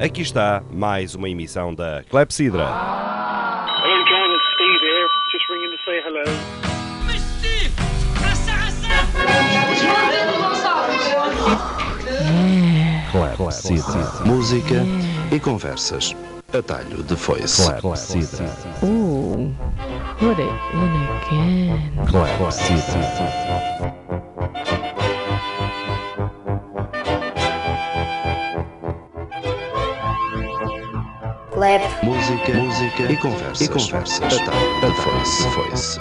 Aqui está mais uma emissão da Clepsidra. Hello, John. It's Steve here. Just ringing to say hello. Clepsidra. Música e conversas. Atalho de foice. Clepsidra. Ooh, put it in again. Clepsidra. Clap. Música, música e conversas. E conversas. Atalho de foice. foice.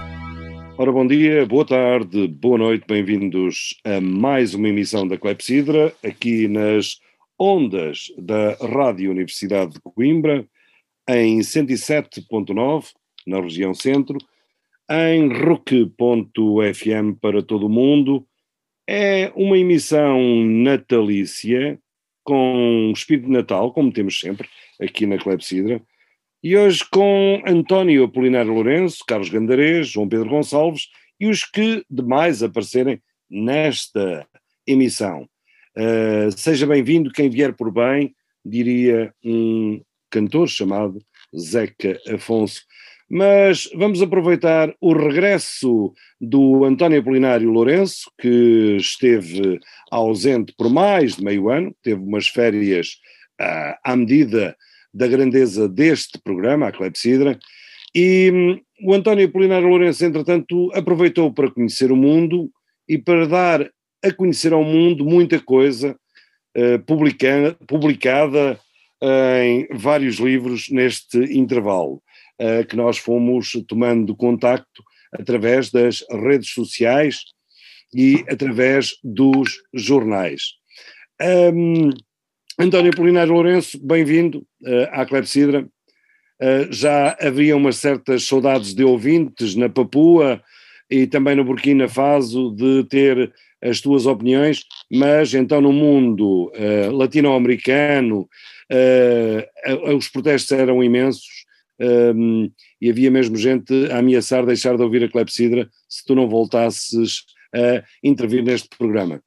Ora, bom dia, boa tarde, boa noite, bem-vindos a mais uma emissão da Clepsidra, aqui nas ondas da Rádio Universidade de Coimbra, em 107.9, na região centro, em RUC.fm para todo o mundo. É uma emissão natalícia, com espírito de Natal, como temos sempre aqui na Clepsidra, e hoje com António Apolinário Lourenço, Carlos Gandarês, João Pedro Gonçalves e os que demais aparecerem nesta emissão. Uh, seja bem-vindo quem vier por bem, diria um cantor chamado Zeca Afonso. Mas vamos aproveitar o regresso do António Apolinário Lourenço, que esteve ausente por mais de meio ano, teve umas férias uh, à medida da grandeza deste programa, a Clepsidra, e hum, o António Apolinário Lourenço, entretanto, aproveitou para conhecer o mundo e para dar a conhecer ao mundo muita coisa publica, publicada uh, em vários livros neste intervalo, uh, que nós fomos tomando contacto através das redes sociais e através dos jornais. Um, António Apolinário Lourenço, bem-vindo uh, à Clepsidra. Uh, já havia umas certas saudades de ouvintes na Papua e também no Burkina Faso de ter as tuas opiniões, mas então no mundo uh, latino-americano os protestos eram imensos um, e havia mesmo gente a ameaçar deixar de ouvir a Clepsidra se tu não voltasses a intervir neste programa.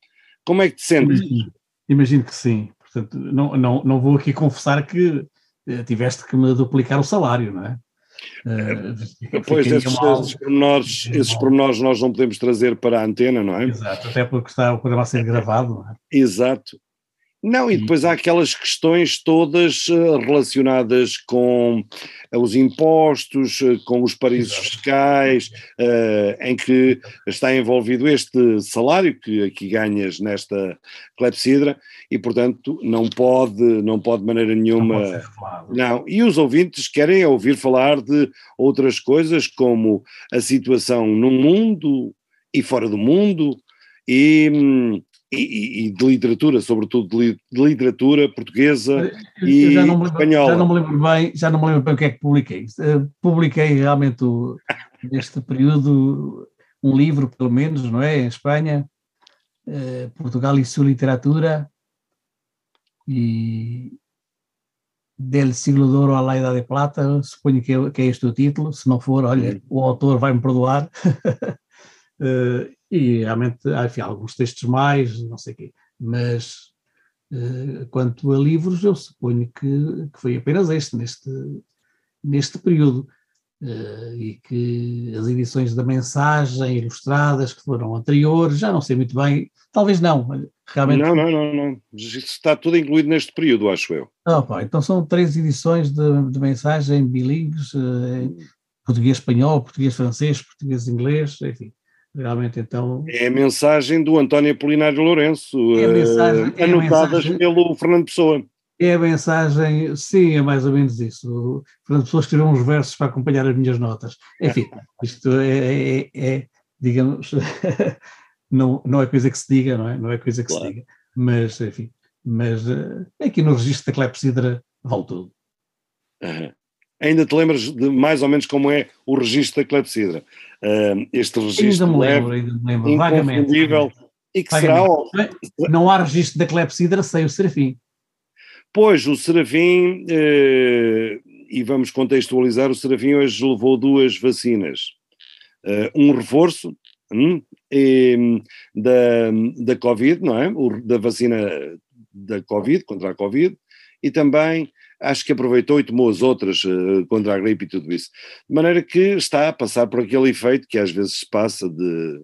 Como é que te sentes? Imagino, imagino que sim. Portanto, não, não, não vou aqui confessar que eh, tiveste que me duplicar o salário, não é? Uh, pois, esses, mal, esses, pormenores, esses pormenores nós não podemos trazer para a antena, não é? Exato, até porque está o programa a ser gravado, é? Exato. Não, e depois há aquelas questões todas uh, relacionadas com uh, os impostos, uh, com os paraísos fiscais, em que está envolvido este salário que aqui ganhas nesta clepsidra e, portanto, não pode, não pode de maneira nenhuma. Não, não, e os ouvintes querem ouvir falar de outras coisas, como a situação no mundo e fora do mundo. E, hum, e, e, de literatura, sobretudo de, literatura portuguesa eu, e já lembro, espanhola. Já não me lembro bem, já não me lembro bem o que é que publiquei. Uh, publiquei realmente o, neste período um livro, pelo menos, não é? Em Espanha, uh, Portugal e sua literatura e del siglo de ouro à la idade de plata, suponho que é, que é este o título, se não for, olha, o autor vai-me perdoar. uh, e realmente há enfim, alguns textos mais, não sei o quê, mas uh, quanto a livros eu suponho que, que foi apenas este, neste, neste período, uh, e que as edições da mensagem ilustradas que foram anteriores, já não sei muito bem, talvez não, realmente... Não, não, não, não, está tudo incluído neste período, acho eu. Oh, pá, então são três edições de, de mensagem bilíngues, uh, português-espanhol, português-francês, português-inglês, enfim realmente então... É a mensagem do António Apolinário Lourenço, é mensagem, anotadas é mensagem, pelo Fernando Pessoa. É a mensagem, sim, é mais ou menos isso. O Fernando Pessoa escreveu uns versos para acompanhar as minhas notas. Enfim, isto é, é, é digamos, não, não é coisa que se diga, não é? Não é coisa que claro. se diga. Mas, enfim, mas uh, aqui no registro da Clepsidra vale tudo. Uhum. Ainda te lembras de mais ou menos como é o registro da clepsidra? Uh, este registro ainda me lembro, ainda me lembro, vagamente, e que vagamente. será... Não há registro da clepsidra sem o Serafim. Pois, o Serafim, uh, e vamos contextualizar, o Serafim hoje levou duas vacinas. Uh, um reforço, hum, eh, da, da Covid, não é? O- Da vacina da Covid, contra a Covid, e também acho que aproveitou e tomou as outras eh, contra a gripe e tudo isso. De maneira que está a passar por aquele efeito que às vezes se passa de.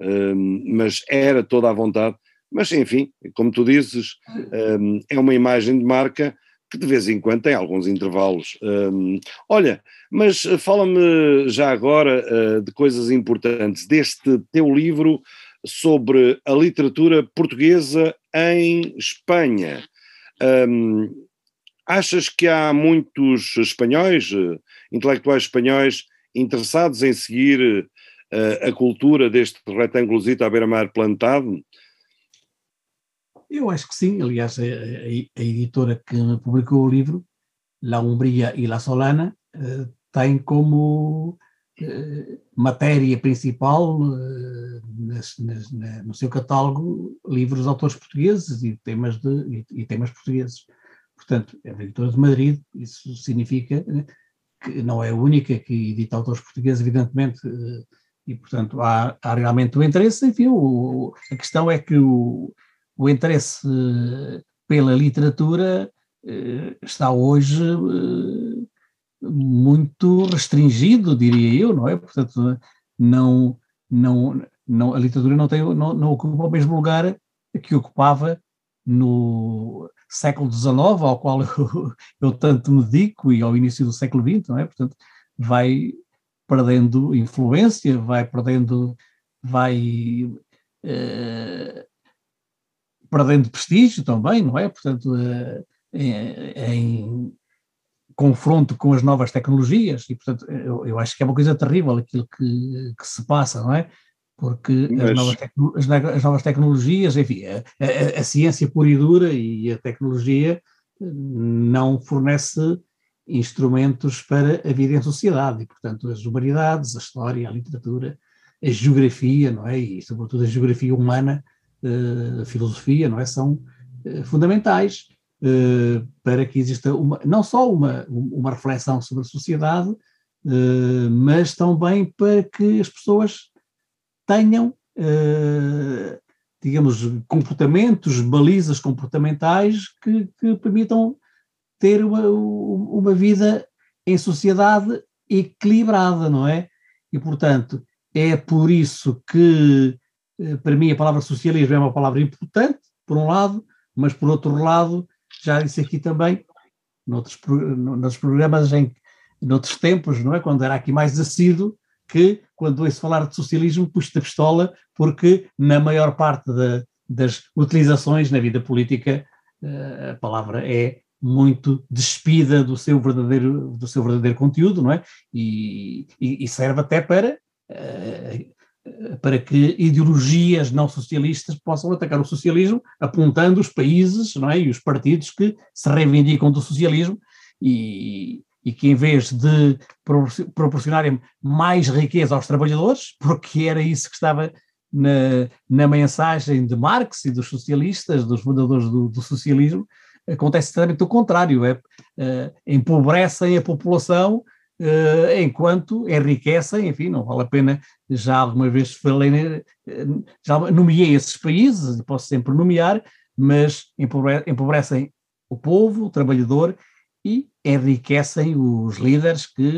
eh, mas era toda à vontade. Mas enfim, como tu dizes, eh, é uma imagem de marca que de vez em quando tem alguns intervalos. Eh, olha, mas eh, fala-me já agora eh, de coisas importantes deste teu livro sobre a literatura portuguesa em Espanha. Hum, achas que há muitos espanhóis, eh, intelectuais espanhóis, interessados em seguir eh, a cultura deste retângulozito à beira-mar plantado? Eu acho que sim, aliás, a, a- a editora que publicou o livro, La Umbria e La Solana, eh, tem como eh, matéria principal nas- nas- na- no seu catálogo livros de autores portugueses e temas, de, e, e temas portugueses. Portanto, é uma editora de Madrid, isso significa eh, que não é a única que edita autores portugueses, evidentemente, eh, e portanto há, há realmente o interesse, enfim, o- a questão é que o, o interesse eh, pela literatura está hoje muito restringido, diria eu, não é? Portanto, não, não, não, a literatura não, tem, não, não ocupa o mesmo lugar que ocupava no século XIX, ao qual eu, eu tanto me dedico, e ao início do século XX, não é? Portanto, vai perdendo influência, vai perdendo, vai eh, perdendo prestígio também, não é? Portanto, eh, em, confronto com as novas tecnologias, e portanto, eu, eu acho que é uma coisa terrível aquilo que, que se passa, não é? Porque as, Mas- novas, as, ne- as novas tecnologias, enfim, a, a- a ciência pura e dura e a tecnologia eh, não fornece instrumentos para a vida em sociedade, e portanto as humanidades, a história, a literatura, a geografia, não é? E sobretudo a geografia humana, eh, a filosofia, não é? São eh, fundamentais para que exista uma, não só uma, uma reflexão sobre a sociedade, mas também para que as pessoas tenham, eh, digamos, comportamentos, balizas comportamentais que, que permitam ter uma, uma vida em sociedade equilibrada, não é? E, portanto, é por isso que, eh, para mim, a palavra socialismo é uma palavra importante, por um lado, mas, por outro lado, já disse aqui também, noutros, noutros programas, em, noutros tempos, não é? Quando era aqui mais assíduo, que quando ouço falar de socialismo, puxo da pistola, porque na maior parte da- das utilizações na vida política, eh, a palavra é muito despida do seu verdadeiro, do seu verdadeiro conteúdo, não é? E, e- e serve até para, eh, para que ideologias não socialistas possam atacar o socialismo, apontando os países não é? e os partidos que se reivindicam do socialismo e, e que, em vez de propor- proporcionarem mais riqueza aos trabalhadores, porque era isso que estava na, na mensagem de Marx e dos socialistas, dos fundadores do, do socialismo, acontece exatamente o contrário, é, eh, empobrecem a população eh, enquanto enriquecem, enfim, não vale a pena, já alguma vez falei, eh, já nomeei esses países, posso sempre nomear, mas empobre- empobrecem o povo, o trabalhador, e enriquecem os líderes que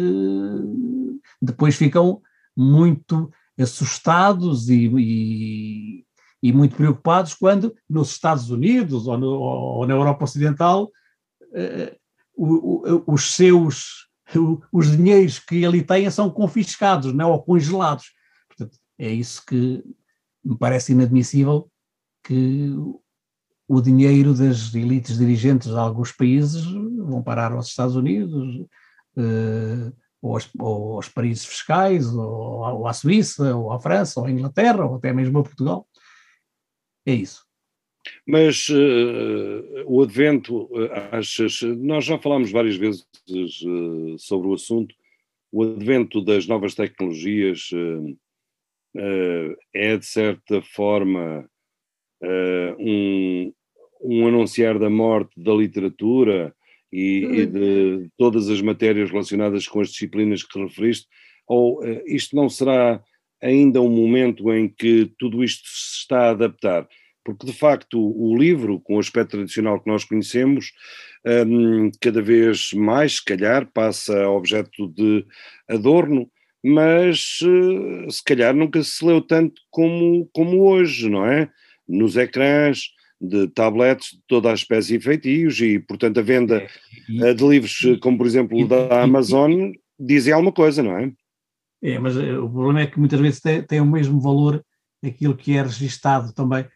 depois ficam muito assustados e, e, e muito preocupados quando nos Estados Unidos ou, no- ou na Europa Ocidental eh, o- o- os seus os dinheiros que ali têm são confiscados não, é? ou congelados. Portanto, é isso que me parece inadmissível que o dinheiro das elites dirigentes de alguns países vão parar aos Estados Unidos, eh, ou, aos, ou aos paraísos fiscais, ou, à- Suíça, ou à França, ou à Inglaterra, ou até mesmo a Portugal. É isso. Mas eh, o advento, eh, achas, nós já falámos várias vezes eh, sobre o assunto, o advento das novas tecnologias eh, é de certa forma um, um anunciar da morte da literatura e, e de todas as matérias relacionadas com as disciplinas que referiste, ou eh, isto não será ainda um momento em que tudo isto se está a adaptar? Porque, de facto, o livro, com o aspecto tradicional que nós conhecemos, um, cada vez mais, se calhar, passa a objeto de adorno, mas uh, se calhar nunca se leu tanto como, como hoje, não é? Nos ecrãs, de tablets de toda a espécie de feitios e, portanto, a venda E- de livros, como por exemplo da Amazon, dizem alguma coisa, não é? É, mas eh, o problema é que muitas vezes tem, tem o mesmo valor aquilo que é registado também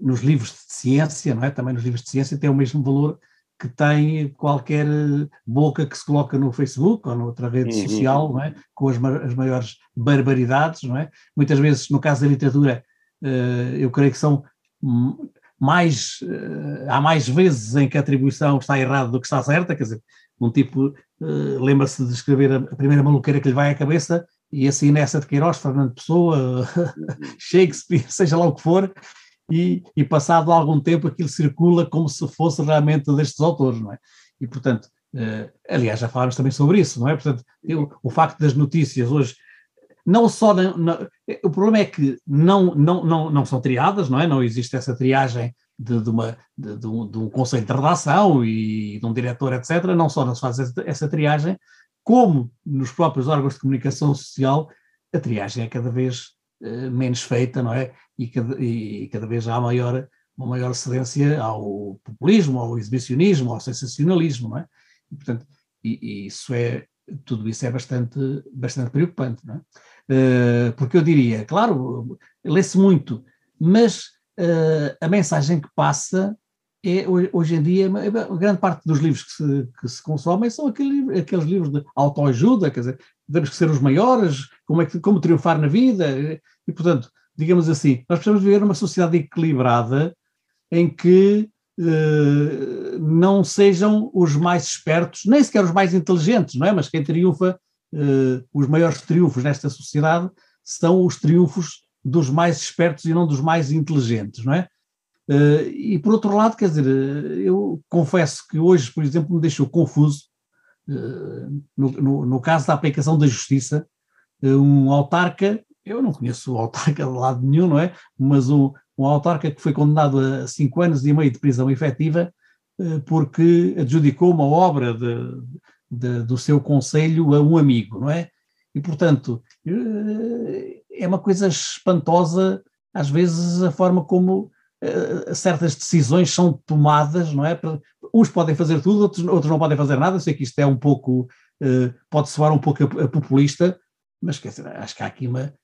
nos livros de ciência, não é? Também nos livros de ciência tem o mesmo valor que tem qualquer eh, boca que se coloca no Facebook ou noutra rede Uhum. social, não é? Com as, as maiores barbaridades, não é? Muitas vezes, no caso da literatura, eh, eu creio que são mais, eh, há mais vezes em que a atribuição está errada do que está certa, quer dizer, um tipo eh, lembra-se de escrever a, primeira maluqueira que lhe vai à cabeça e assim nessa de Queiroz, Fernando Pessoa, Shakespeare, seja lá o que for, e, e passado algum tempo aquilo circula como se fosse realmente destes autores, não é? E portanto, eh, aliás, já falámos também sobre isso, não é? Portanto, eu- o facto das notícias hoje, não só, na- na- o problema é que não, não, não, não são triadas, não é? Não existe essa triagem de, de uma, de, de um, de um conselho de redação e de um diretor, etc. Não só não se faz essa, essa triagem, como nos próprios órgãos de comunicação social, a triagem é cada vez eh, menos feita, não é? E cada, e cada vez há maior, uma maior cedência ao populismo, ao exibicionismo, ao sensacionalismo, não é? E, portanto, e, e isso é, tudo isso é bastante, bastante preocupante, não é? Eh, porque eu diria, claro, lê-se muito, mas eh, a mensagem que passa é, ho- hoje em dia, grande parte dos livros que se, que se consomem são aquele- aqueles livros de autoajuda, quer dizer, temos que ser os maiores, como, é que, como triunfar na vida, e portanto, digamos assim, nós precisamos viver numa sociedade equilibrada em que eh, não sejam os mais espertos, nem sequer os mais inteligentes, não é? Mas quem triunfa, eh, os maiores triunfos nesta sociedade são os triunfos dos mais espertos e não dos mais inteligentes, não é? Eh, e por outro lado, quer dizer, eh, eu confesso que hoje, por exemplo, me deixou confuso, no, no- no caso da aplicação da justiça, um autarca, eu não conheço o autarca de lado nenhum, não é? Mas um, um autarca que foi condenado a cinco anos e meio de prisão efetiva porque adjudicou uma obra de- de- do seu conselho a um amigo, não é? E, portanto, eh, é uma coisa espantosa, às vezes, a forma como eh, certas decisões são tomadas, não é? Uns podem fazer tudo, outros, outros não podem fazer nada. Eu sei que isto é um pouco, eh, pode soar um pouco a, populista, mas quer dizer, acho que há aqui uma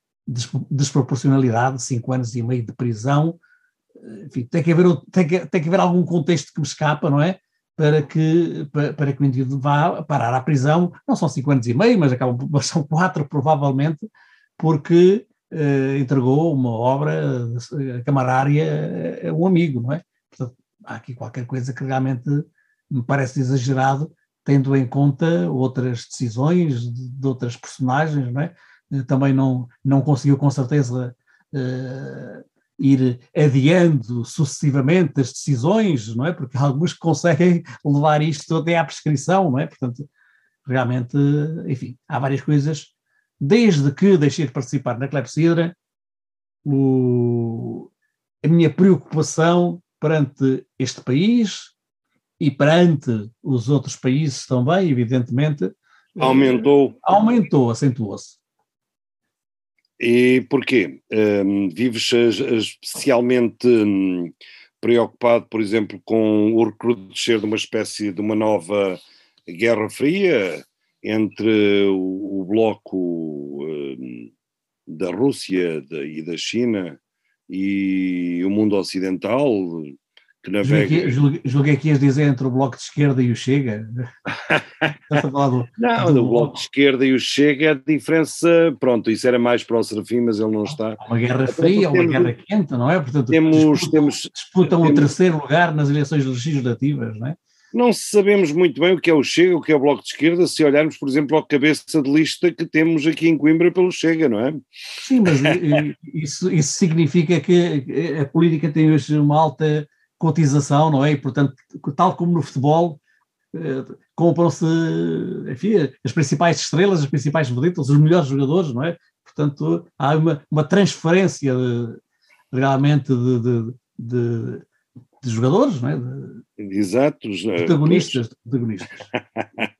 desproporcionalidade, cinco anos e meio de prisão, enfim, tem que haver, tem que, tem que haver algum contexto que me escapa, não é? Para que, para, para que o indivíduo vá parar à prisão, não são cinco anos e meio, mas acabam, são quatro provavelmente, porque eh, entregou uma obra eh, camarária a um amigo, não é? Portanto, há aqui qualquer coisa que realmente me parece exagerado, tendo em conta outras decisões de, de outras personagens, não é? Eh, Também não, não conseguiu com certeza eh, ir adiando sucessivamente as decisões, não é? Porque há alguns que conseguem levar isto até à prescrição, não é? Portanto, realmente, enfim, há várias coisas. Desde que deixei de participar na Clepsidra, o, a minha preocupação perante este país e perante os outros países também, evidentemente, Aumentou. aumentou, acentuou-se. E porquê? Hum, vives especialmente hum, preocupado, por exemplo, com o recrudescer de uma espécie de uma nova Guerra Fria entre o, o bloco hum, da Rússia da- e da China e o mundo ocidental que navega. que, julguei- julguei que ias dizer entre o Bloco de Esquerda e o Chega. Estás a falar do- Não, do do bloco de esquerda e o Chega, a diferença, pronto, isso era mais para o Serafim, mas ele não está. uma guerra fria, uma temos- guerra quente, não é? Portanto, Temos, disputam, temos, disputam o temos- terceiro lugar nas eleições legislativas, não é? Não sabemos muito bem o que é o Chega, o que é o Bloco de Esquerda, se olharmos, por exemplo, ao cabeça de lista que temos aqui em Coimbra pelo Chega, não é? Sim, mas eh, isso, isso significa que a política tem hoje uma alta cotização, não é? E, portanto, tal como no futebol, eh, compram-se, enfim, as principais estrelas, as principais vedetas, os melhores jogadores, não é? portanto há uma, uma transferência de, realmente de, de, de, de jogadores, não é? de Exatos. eh, protagonistas. protagonistas.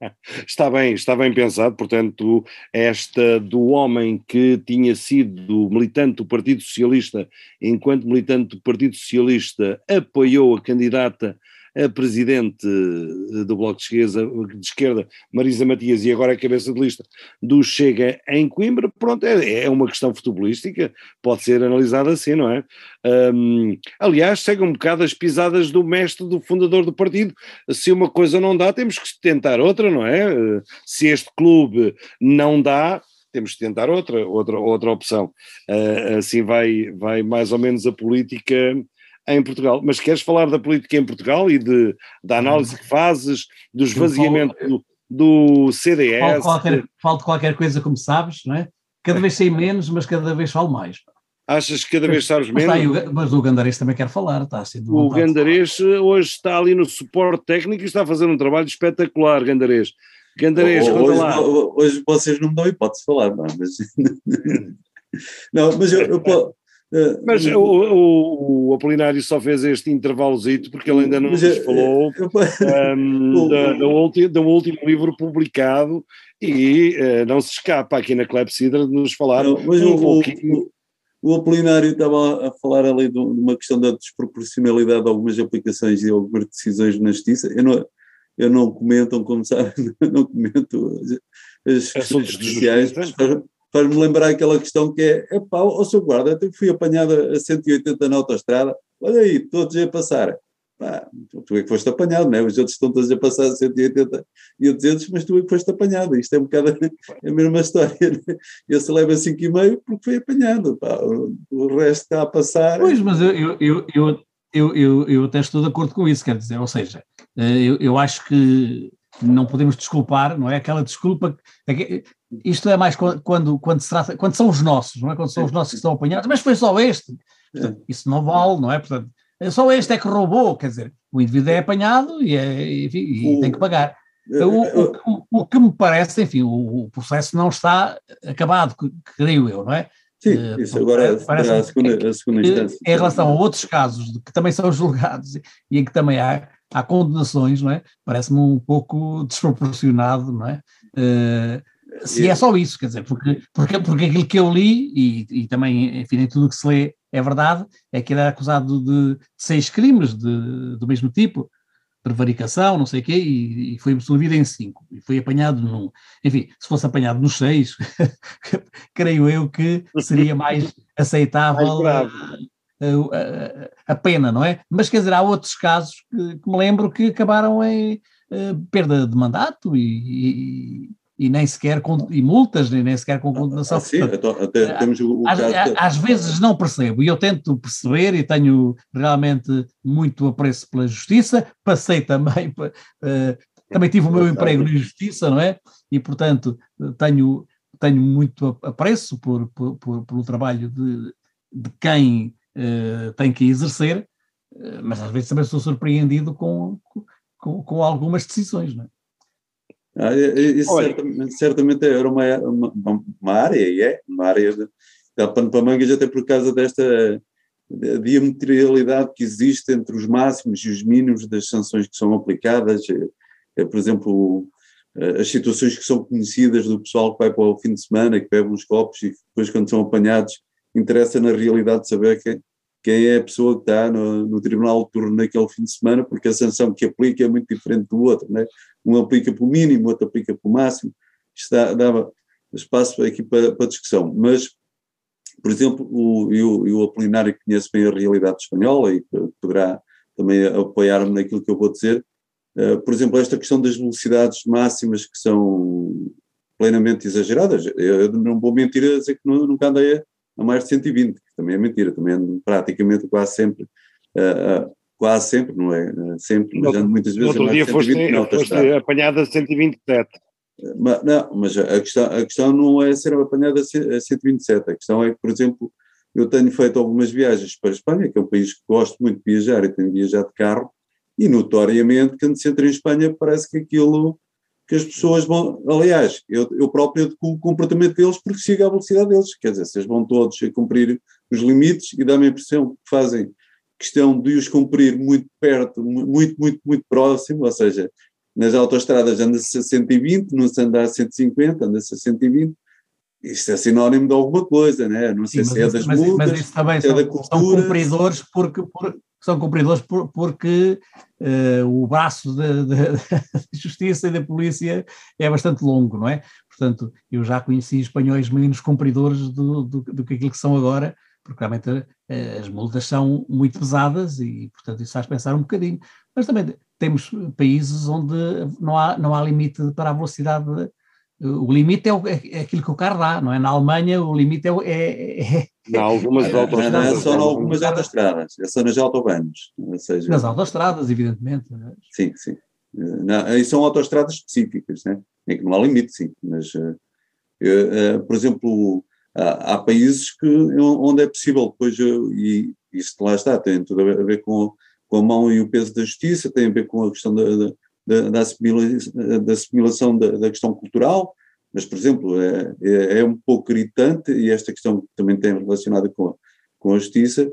Está bem, está bem pensado, portanto, esta do homem que tinha sido militante do Partido Socialista, enquanto militante do Partido Socialista, apoiou a candidata a presidente eh, do Bloco de Esquerda, de esquerda, Marisa Matias, e agora é cabeça de lista do Chega em Coimbra, pronto, é, é uma questão futebolística, pode ser analisada assim, não é? Hum, aliás, segue um bocado as pisadas do mestre, do fundador do partido, se uma coisa não dá, temos que tentar outra, não é? Eh, Se este clube não dá, temos que tentar outra, outra, outra opção. Uh, assim vai, vai mais ou menos a política em Portugal. Mas queres falar da política em Portugal e de, da análise que fazes, do esvaziamento do, do Falo, CDS? qualquer, falo de qualquer coisa, como sabes, não é? Cada vez sei menos, mas cada vez falo mais. Achas que cada vez sabes Mas, aí menos? o, mas o Gandarês também quer falar, está assim de O. Gandarês eh, hoje está ali no suporte técnico e está a fazer um trabalho espetacular, Gandarês. Gandarês, conta hoje, lá. ho- hoje vocês não me dão hipótese de falar, não, mas. não, mas eu, eu Mas o, o, o Apolinário só fez este intervalozito porque ele ainda não nos eu- falou um, O- da, da ulti- do último livro publicado e eh, não se escapa aqui na Clepsidra de nos falar Não, um o, pouquinho. o, Apolinário estava a falar ali de uma questão da desproporcionalidade de algumas aplicações e algumas decisões na justiça. Eu não, eu não comento, como sabem, não comento as, as Assuntos questões judiciais, mas faz-me lembrar aquela questão que é, epá, ó seu guarda, eu fui apanhado a 180 na autostrada, olha aí, todos a passar. Pá, tu é que foste apanhado, não é? Os outros estão todos a passar a 180 e a 200, mas tu é que foste apanhado. Isto é um bocado a mesma história. né? Esse leva 5,5 porque foi apanhado. pá. O, o resto está a passar. Pois, mas eu, eu, eu, eu, eu, eu, eu até estou de acordo com isso, quer dizer, ou seja, eh, eu, eu acho que não podemos desculpar, não é? Aquela desculpa. é Isto é mais quando, quando, se trata, quando são os nossos, não é? Quando são os nossos que estão apanhados, mas foi só este. Portanto, isso não vale, não é? Portanto, é só este é que roubou, quer dizer, o indivíduo é apanhado e, é, e tem que pagar. O, o, o- que me parece, enfim, o, o processo não está acabado, creio eu, não é? Sim, eh, isso agora parece- a segunda, a segunda instância. em relação a outros casos que também são julgados e em que também há, há condenações, não é? Parece-me um pouco desproporcionado, não é? Eh, se é só isso, quer dizer, porque, porque, porque aquilo que eu li, e, e também, enfim, nem tudo o que se lê é verdade, é que ele era acusado de seis crimes de, do mesmo tipo, prevaricação, não sei o quê, e, e foi absolvido em cinco, e foi apanhado num. Enfim, se fosse apanhado nos seis, creio eu que seria mais aceitável Mais. A, pena, não é? Mas quer dizer, há outros casos que, que me lembro que acabaram em eh, perda de mandato e, e- e nem sequer com e multas, nem, nem sequer com condenação. Ah, sim, Portanto, então, até temos o, às, caso. às vezes não percebo e eu tento perceber e tenho realmente muito apreço pela justiça, passei também, eh, também tive o meu emprego na justiça, não é? E portanto tenho, tenho muito apreço por, por, por- pelo trabalho de, de quem eh, tem que exercer, eh, mas às vezes também sou surpreendido com, com, com algumas decisões, não é? Ah, isso Olha. certamente, certamente era uma, uma, uma área, e é, uma área de, dá pano para mangas até por causa desta diametralidade que existe entre os máximos e os mínimos das sanções que são aplicadas. É, por exemplo, eh, as situações que são conhecidas do pessoal que vai para o fim de semana, que bebe uns copos e depois quando são apanhados interessa na realidade saber quem, quem é a pessoa que está no, no tribunal de turno naquele fim de semana, porque a sanção que aplica é muito diferente do outro, né? um aplica pelo mínimo, outro aplica pelo máximo, isto dá, dava espaço aqui para, para discussão, mas, por exemplo, o, eu, eu que conhece bem a realidade espanhola e poderá também apoiar-me naquilo que eu vou dizer, uh, por exemplo, esta questão das velocidades máximas que são plenamente exageradas, eu, eu não vou mentir a dizer que nunca andei a, a mais de 120, que também é mentira, também ando praticamente quase sempre uh, uh, quase sempre, não é sempre, mas ando muitas vezes Outro a dia mais de 120 foste, foste apanhado a 127. Mas, não, mas a questão, a questão não é ser apanhado a 127, a questão é que, por exemplo, eu tenho feito algumas viagens para a Espanha, que é um país que gosto muito de viajar e tenho viajado de carro, e notoriamente, quando se entra em Espanha, parece que aquilo, que as pessoas vão. Aliás, eu, eu próprio adequo o comportamento deles porque sigo a velocidade deles. Quer dizer, vocês vão todos a cumprir os limites e dá-me a impressão que fazem questão de os cumprir muito perto, mu- muito, muito, muito próximo, ou seja, nas autoestradas anda-se a 120, não se anda a 150, anda-se a 120. Isto é sinónimo de alguma coisa, né? Não sei Sim, se é das mas, multas, mas isso também é são, da são cultura. cumpridores porque, por- são cumpridores por- porque eh, o braço da justiça e da polícia é bastante longo, não é? Portanto, eu já conheci espanhóis menos cumpridores do, do, do que aquilo que são agora, porque realmente eh, as multas são muito pesadas e, portanto, isso faz pensar um bocadinho. Mas também temos países onde não há, não há limite para a velocidade. O limite é, o- é- é aquilo que o carro dá, não é? Na Alemanha o limite é, é, é- Em algumas Não, não é autoestradas. só em não. algumas autoestradas, é só nas autobanos. Ou seja, nas autostradas, evidentemente. não é? Sim, sim. Eh, Não, aí são autoestradas específicas, né? em que não há limite, sim. Mas, eh, eh, eh, por exemplo, há, há países que, onde é possível depois, eh, e isto lá está, tem tudo a ver, a ver com, com a mão e o peso da justiça, tem a ver com a questão da, da, da, da assimila- da assimilação da, da questão cultural, mas, por exemplo, é, é, é um pouco irritante, e esta questão também tem relacionada com, a- com a justiça,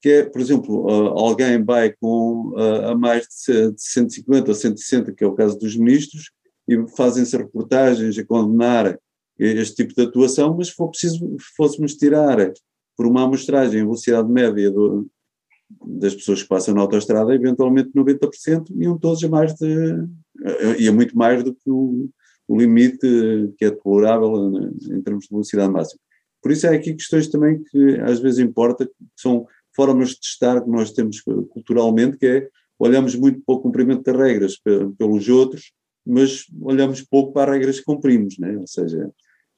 que é, por exemplo, alguém vai com a mais de ce- de 150 ou 160, que é o caso dos ministros, e fazem-se reportagens a condenar este tipo de atuação, mas se for preciso, fôssemos tirar por uma amostragem a velocidade média do- das pessoas que passam na autoestrada, eventualmente 90%, iam todos a mais de. ia muito mais do que o, o limite que é tolerável né, em termos de velocidade máxima. Por isso há aqui questões também que às vezes importa, que são formas de testar que nós temos culturalmente, que é olhamos muito para o cumprimento das regras pe- pelos outros, mas olhamos pouco para as regras que cumprimos, né? ou seja,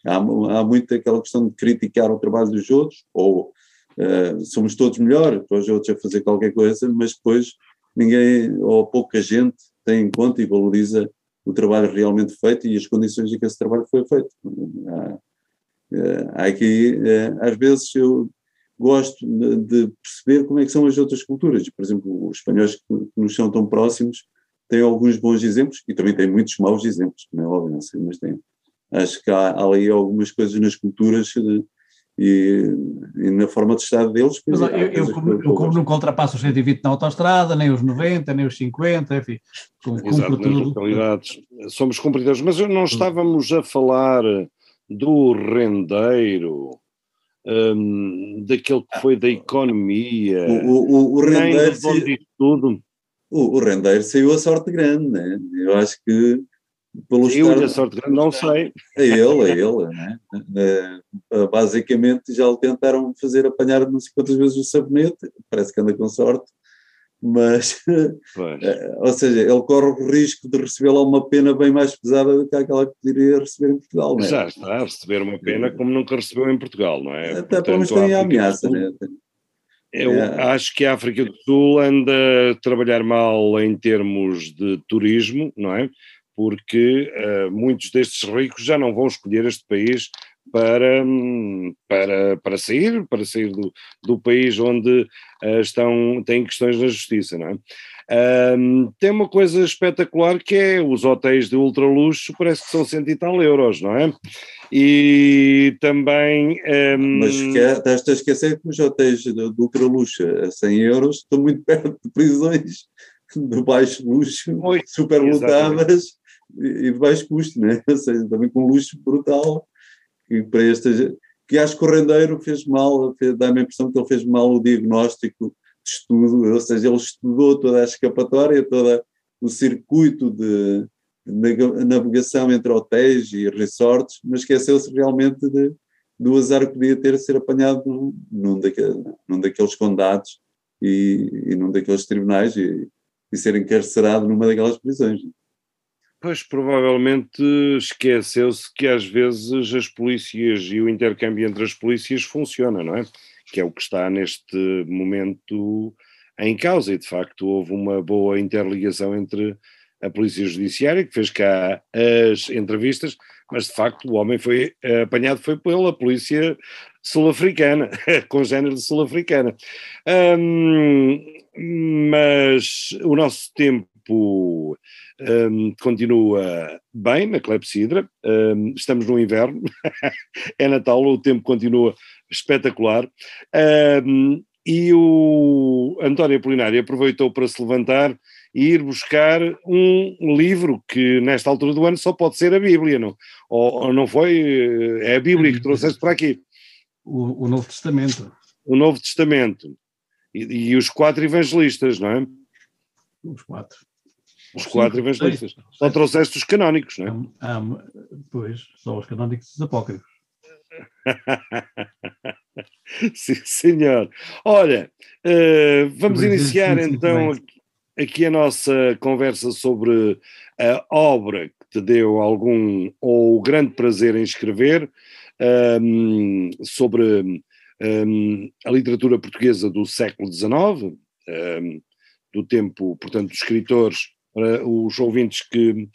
há, há muito aquela questão de criticar o trabalho dos outros, ou eh, somos todos melhores para os outros a fazer qualquer coisa, mas depois ninguém, ou pouca gente, tem em conta e valoriza o trabalho realmente feito e as condições em que esse trabalho foi feito. Há, eh, há aqui, eh, às vezes, eu gosto de, perceber como é que são as outras culturas. Por exemplo, os espanhóis que, nos são tão próximos têm alguns bons exemplos e também têm muitos maus exemplos, não é óbvio, não sei, mas tem. Acho que há, há ali algumas coisas nas culturas eh, e, e na forma de estar deles. Mas eu, eu, como, eu como nunca ultrapasso os 120 na autostrada, nem os 90, nem os 50, enfim, cumpro Exato, tudo. localidades somos cumpridores, mas não estávamos a falar do rendeiro, hum, daquele que foi da economia, O, o, o, o nem rendeiro, do bom disto tudo. o, o rendeiro saiu a sorte grande, né? Eu acho que pelo Eu estar- a sorte grande, não sei. A ele, a ele, né? Eh, Basicamente já o tentaram fazer apanhar não sei quantas vezes o sabonete, parece que anda com sorte, mas, eh, ou seja, ele corre o risco de receber lá uma pena bem mais pesada do que aquela que poderia receber em Portugal, né? Já está a receber uma pena como nunca recebeu em Portugal, não é? Até pelo menos tem a ameaça, né? Eu É. acho que a África do Sul anda a trabalhar mal em termos de turismo, não é? Porque eh, muitos destes ricos já não vão escolher este país para, hum, para, para sair, para sair do, do país onde eh, estão, têm questões na justiça, não é? Ahm, tem uma coisa espetacular que é os hotéis de ultraluxo, parece que são cento e tal euros, não é? E também. ahm, Mas é- estás a esquecer que os hotéis de, de ultraluxo a 100 euros estão muito perto de prisões de baixo luxo, Oi, e de baixo custo, né? ou seja, também com luxo brutal. Que, para esta, que acho que o rendeiro fez mal, dá-me a impressão que ele fez mal o diagnóstico de estudo, ou seja, ele estudou toda a escapatória, todo o circuito de, de navegação entre hotéis e resorts, mas esqueceu-se realmente de, do azar que podia ter ser apanhado num, num, daquele, num daqueles condados e, e num daqueles tribunais e, e ser encarcerado numa daquelas prisões. Pois provavelmente esqueceu-se que às vezes as polícias e o intercâmbio entre as polícias funciona, não é? Que é o que está neste momento em causa e de facto houve uma boa interligação entre a polícia judiciária que fez cá as entrevistas, mas de facto o homem foi apanhado foi pela polícia sul-africana, congénero sul-africana. Hum, mas o nosso tempo um, continua bem na clepsidra, um, estamos no inverno, é Natal, o tempo continua espetacular, um, e o António Apolinário aproveitou para se levantar e ir buscar um livro que nesta altura do ano só pode ser a Bíblia, não? Ou, ou não foi? É a Bíblia que trouxeste para aqui. O, o Novo Testamento. O Novo Testamento. E, e, os quatro evangelistas, não é? Os quatro. Os quatro evangelistas. Só trouxeste os canónicos, não é? Ah, pois, só os canónicos dos apócrifos. Sim, senhor. Olha, uh, vamos iniciar então aqui, aqui, a nossa conversa sobre a obra que te deu algum ou grande prazer em escrever, um, sobre um, a literatura portuguesa do século XIX, um, do tempo, portanto, dos escritores, para os ouvintes que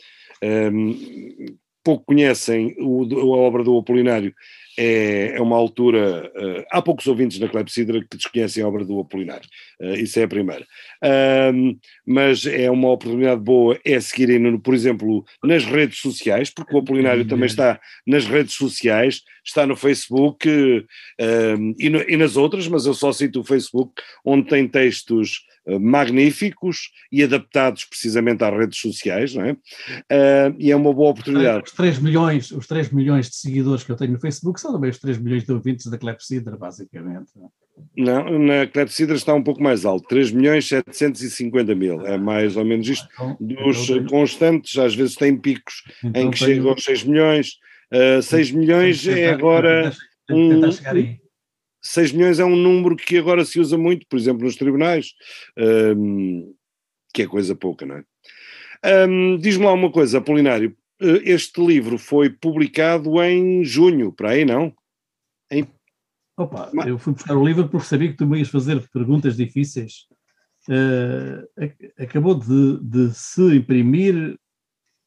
pouco conhecem o, a obra do Apolinário, é, é uma altura. Uh, há poucos ouvintes na Clepsidra que desconhecem a obra do Apolinário, uh, isso é a primeira. Uh, mas é uma oportunidade boa é seguirem, por exemplo, nas redes sociais, porque o Apolinário também está nas redes sociais, está no Facebook e, no, e nas outras, mas eu só cito o Facebook, onde tem textos magníficos e adaptados precisamente às redes sociais, não é? Uh, e é uma boa oportunidade. Os 3, milhões, os 3 milhões de seguidores que eu tenho no Facebook são também os 3 milhões de ouvintes da Clepsidra, basicamente. Não, na Clepsidra está um pouco mais alto, 3 milhões 750 mil, é mais ou menos isto. Então, Dos então, constantes, às vezes tem picos então, em que chegam aos 6 milhões, uh, 6 milhões é agora... Um, 6 milhões é um número que agora se usa muito, por exemplo, nos tribunais, um, que é coisa pouca, não é? Um, Diz-me lá uma coisa, Apolinário, eh, este livro foi publicado em junho, para aí não? Em... Opa, Mas... eu fui buscar o livro porque sabia que tu me ias fazer perguntas difíceis. Uh, acabou de, de se imprimir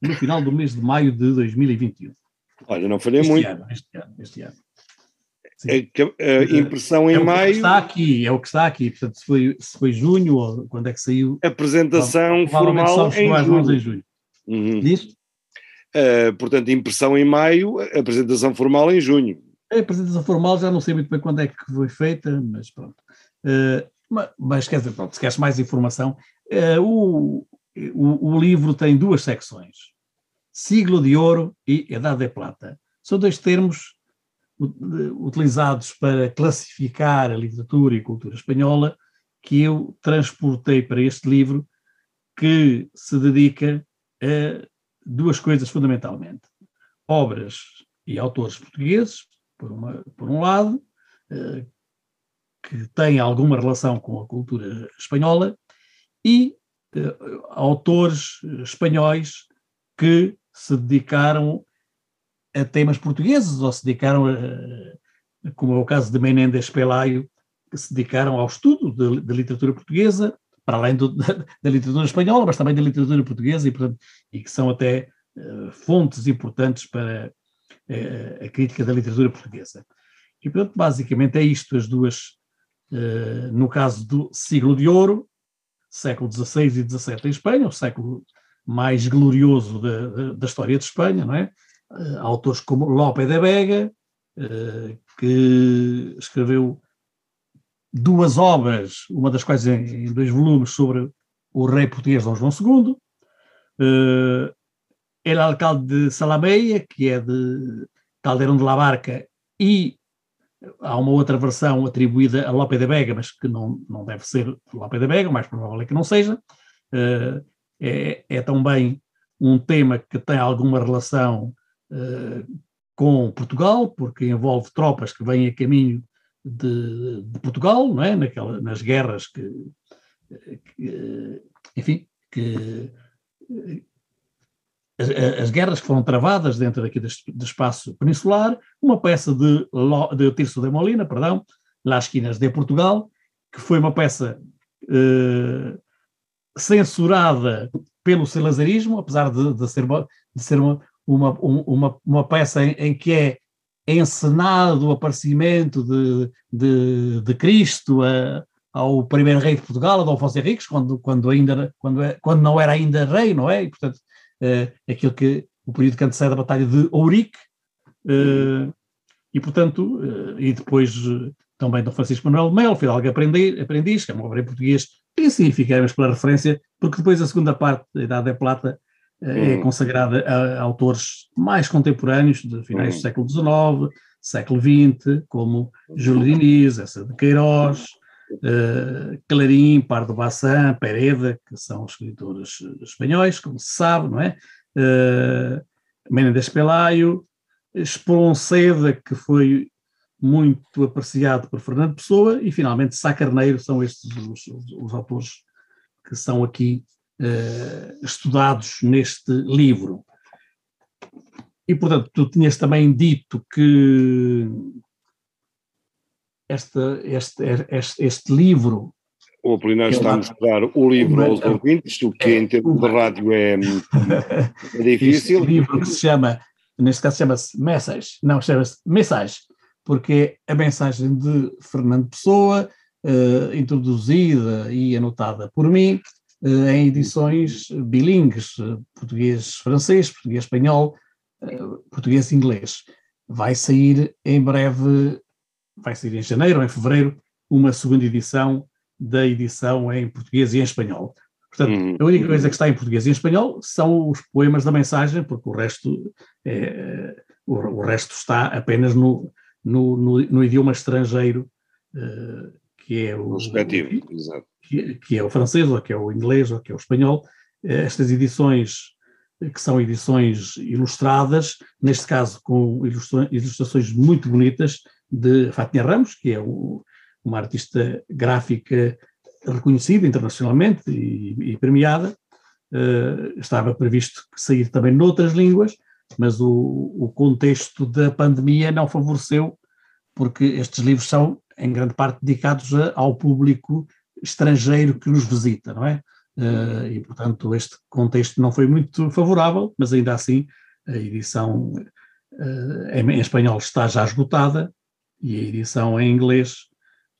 no final do mês de maio de 2021. Olha, não falhei muito. Ano, este ano, este ano. A, a impressão é em o maio. Que está aqui, é o que está aqui. Portanto, se foi, se foi junho ou quando é que saiu. Apresentação formal em junho. em junho. Uhum. Diz? Uh, portanto, impressão em maio, apresentação formal em junho. A apresentação formal já não sei muito bem quando é que foi feita, mas pronto. Uh, mas, mas, quer dizer, pronto, se queres mais informação, uh, o, o, o livro tem duas secções: Siglo de Ouro e Idade de Plata. São dois termos utilizados para classificar a literatura e a cultura espanhola que eu transportei para este livro que se dedica a duas coisas fundamentalmente. Obras e autores portugueses, por, uma, por um lado, eh, que têm alguma relação com a cultura espanhola, e eh, autores espanhóis que se dedicaram a temas portugueses ou se dedicaram, a, como é o caso de Menendez Pelayo, que se dedicaram ao estudo da literatura portuguesa, para além do, da, da, literatura espanhola, mas também da literatura portuguesa, e, portanto, e que são até uh, fontes importantes para uh, a crítica da literatura portuguesa. E, portanto, basicamente é isto, as duas, uh, no caso do siglo de ouro, século XVI e XVII em Espanha, o século mais glorioso da, da, da história de Espanha, não é? Uh, autores como Lope de Vega, uh, que escreveu duas obras, uma das quais em, em, dois volumes, sobre o rei português Dom João II, uh, El Alcalde de Salameia, que é de Caldeirão de la Barca, e há uma outra versão atribuída a Lope de Vega, mas que não, não deve ser Lope de Vega, mais provável é que não seja. Uh, é, é também um tema que tem alguma relação com Portugal, porque envolve tropas que vêm a caminho de, de Portugal, não é? Naquela, nas guerras que, que enfim, que as, as, guerras que foram travadas dentro daqui do espaço peninsular, uma peça de, de Tirso de Molina, perdão, Las Esquinas de Portugal, que foi uma peça eh, censurada pelo salazarismo, apesar de, de, ser, de ser uma, uma, uma, uma peça em, em, que é encenado o aparecimento de, de, de Cristo a, ao primeiro rei de Portugal, Adolfo Henriques, quando, quando, ainda, quando, é- quando não era ainda rei, não é? E, portanto, eh, aquilo que o período que antecede a Batalha de Ourique, eh, e, portanto, eh, e depois também Dom Francisco Manuel Melo, Fidalgo Aprendiz, que é uma obra em português, que significamos pela referência, porque depois a segunda parte da Idade da Plata é consagrada a, autores mais contemporâneos, de finais do século XIX, século XX, como Júlio Diniz, essa de Queiroz, eh, Clarim, Pardo Bassan, Pereda, que são escritores eh, espanhóis, como se sabe, não é? Uh, Menendez Pelayo, Espronceda, que foi muito apreciado por Fernando Pessoa, e finalmente Sá Carneiro, são estes os, os- os autores que são aqui eh, estudados neste livro. E, portanto, tu tinhas também dito que esta, este, este, este livro O Apolinário Eu está a mostrar o livro aos ouvintes, o que em termos de rádio é, é Este difícil. livro que se chama, neste caso chama-se Message, não, chama-se Message, porque é a mensagem de Fernando Pessoa, eh, introduzida e anotada por mim, em edições bilíngues, eh, português-francês, português-espanhol, eh, português-inglês. Vai sair em breve, vai sair em janeiro ou em fevereiro, uma segunda edição da edição em português e em espanhol. Portanto, Uhum. a única coisa que está em português e em espanhol são os poemas da mensagem, porque o resto, é, o, o resto está apenas no, no, no, no idioma estrangeiro, eh, que é o respectivo, que, que é o francês, ou que é o inglês, ou que é o espanhol. Eh, Estas edições, eh, que são edições ilustradas, neste caso com ilustra- ilustrações muito bonitas de Fátima Ramos, que é o- uma artista gráfica reconhecida internacionalmente e, e premiada. Eh, estava previsto sair também noutras línguas, mas o, o contexto da pandemia não favoreceu, porque estes livros são, em grande parte, dedicados a- ao público estrangeiro que nos visita, não é? Eh, e, portanto, este contexto não foi muito favorável, mas ainda assim a edição eh, em, espanhol está já esgotada e a edição em inglês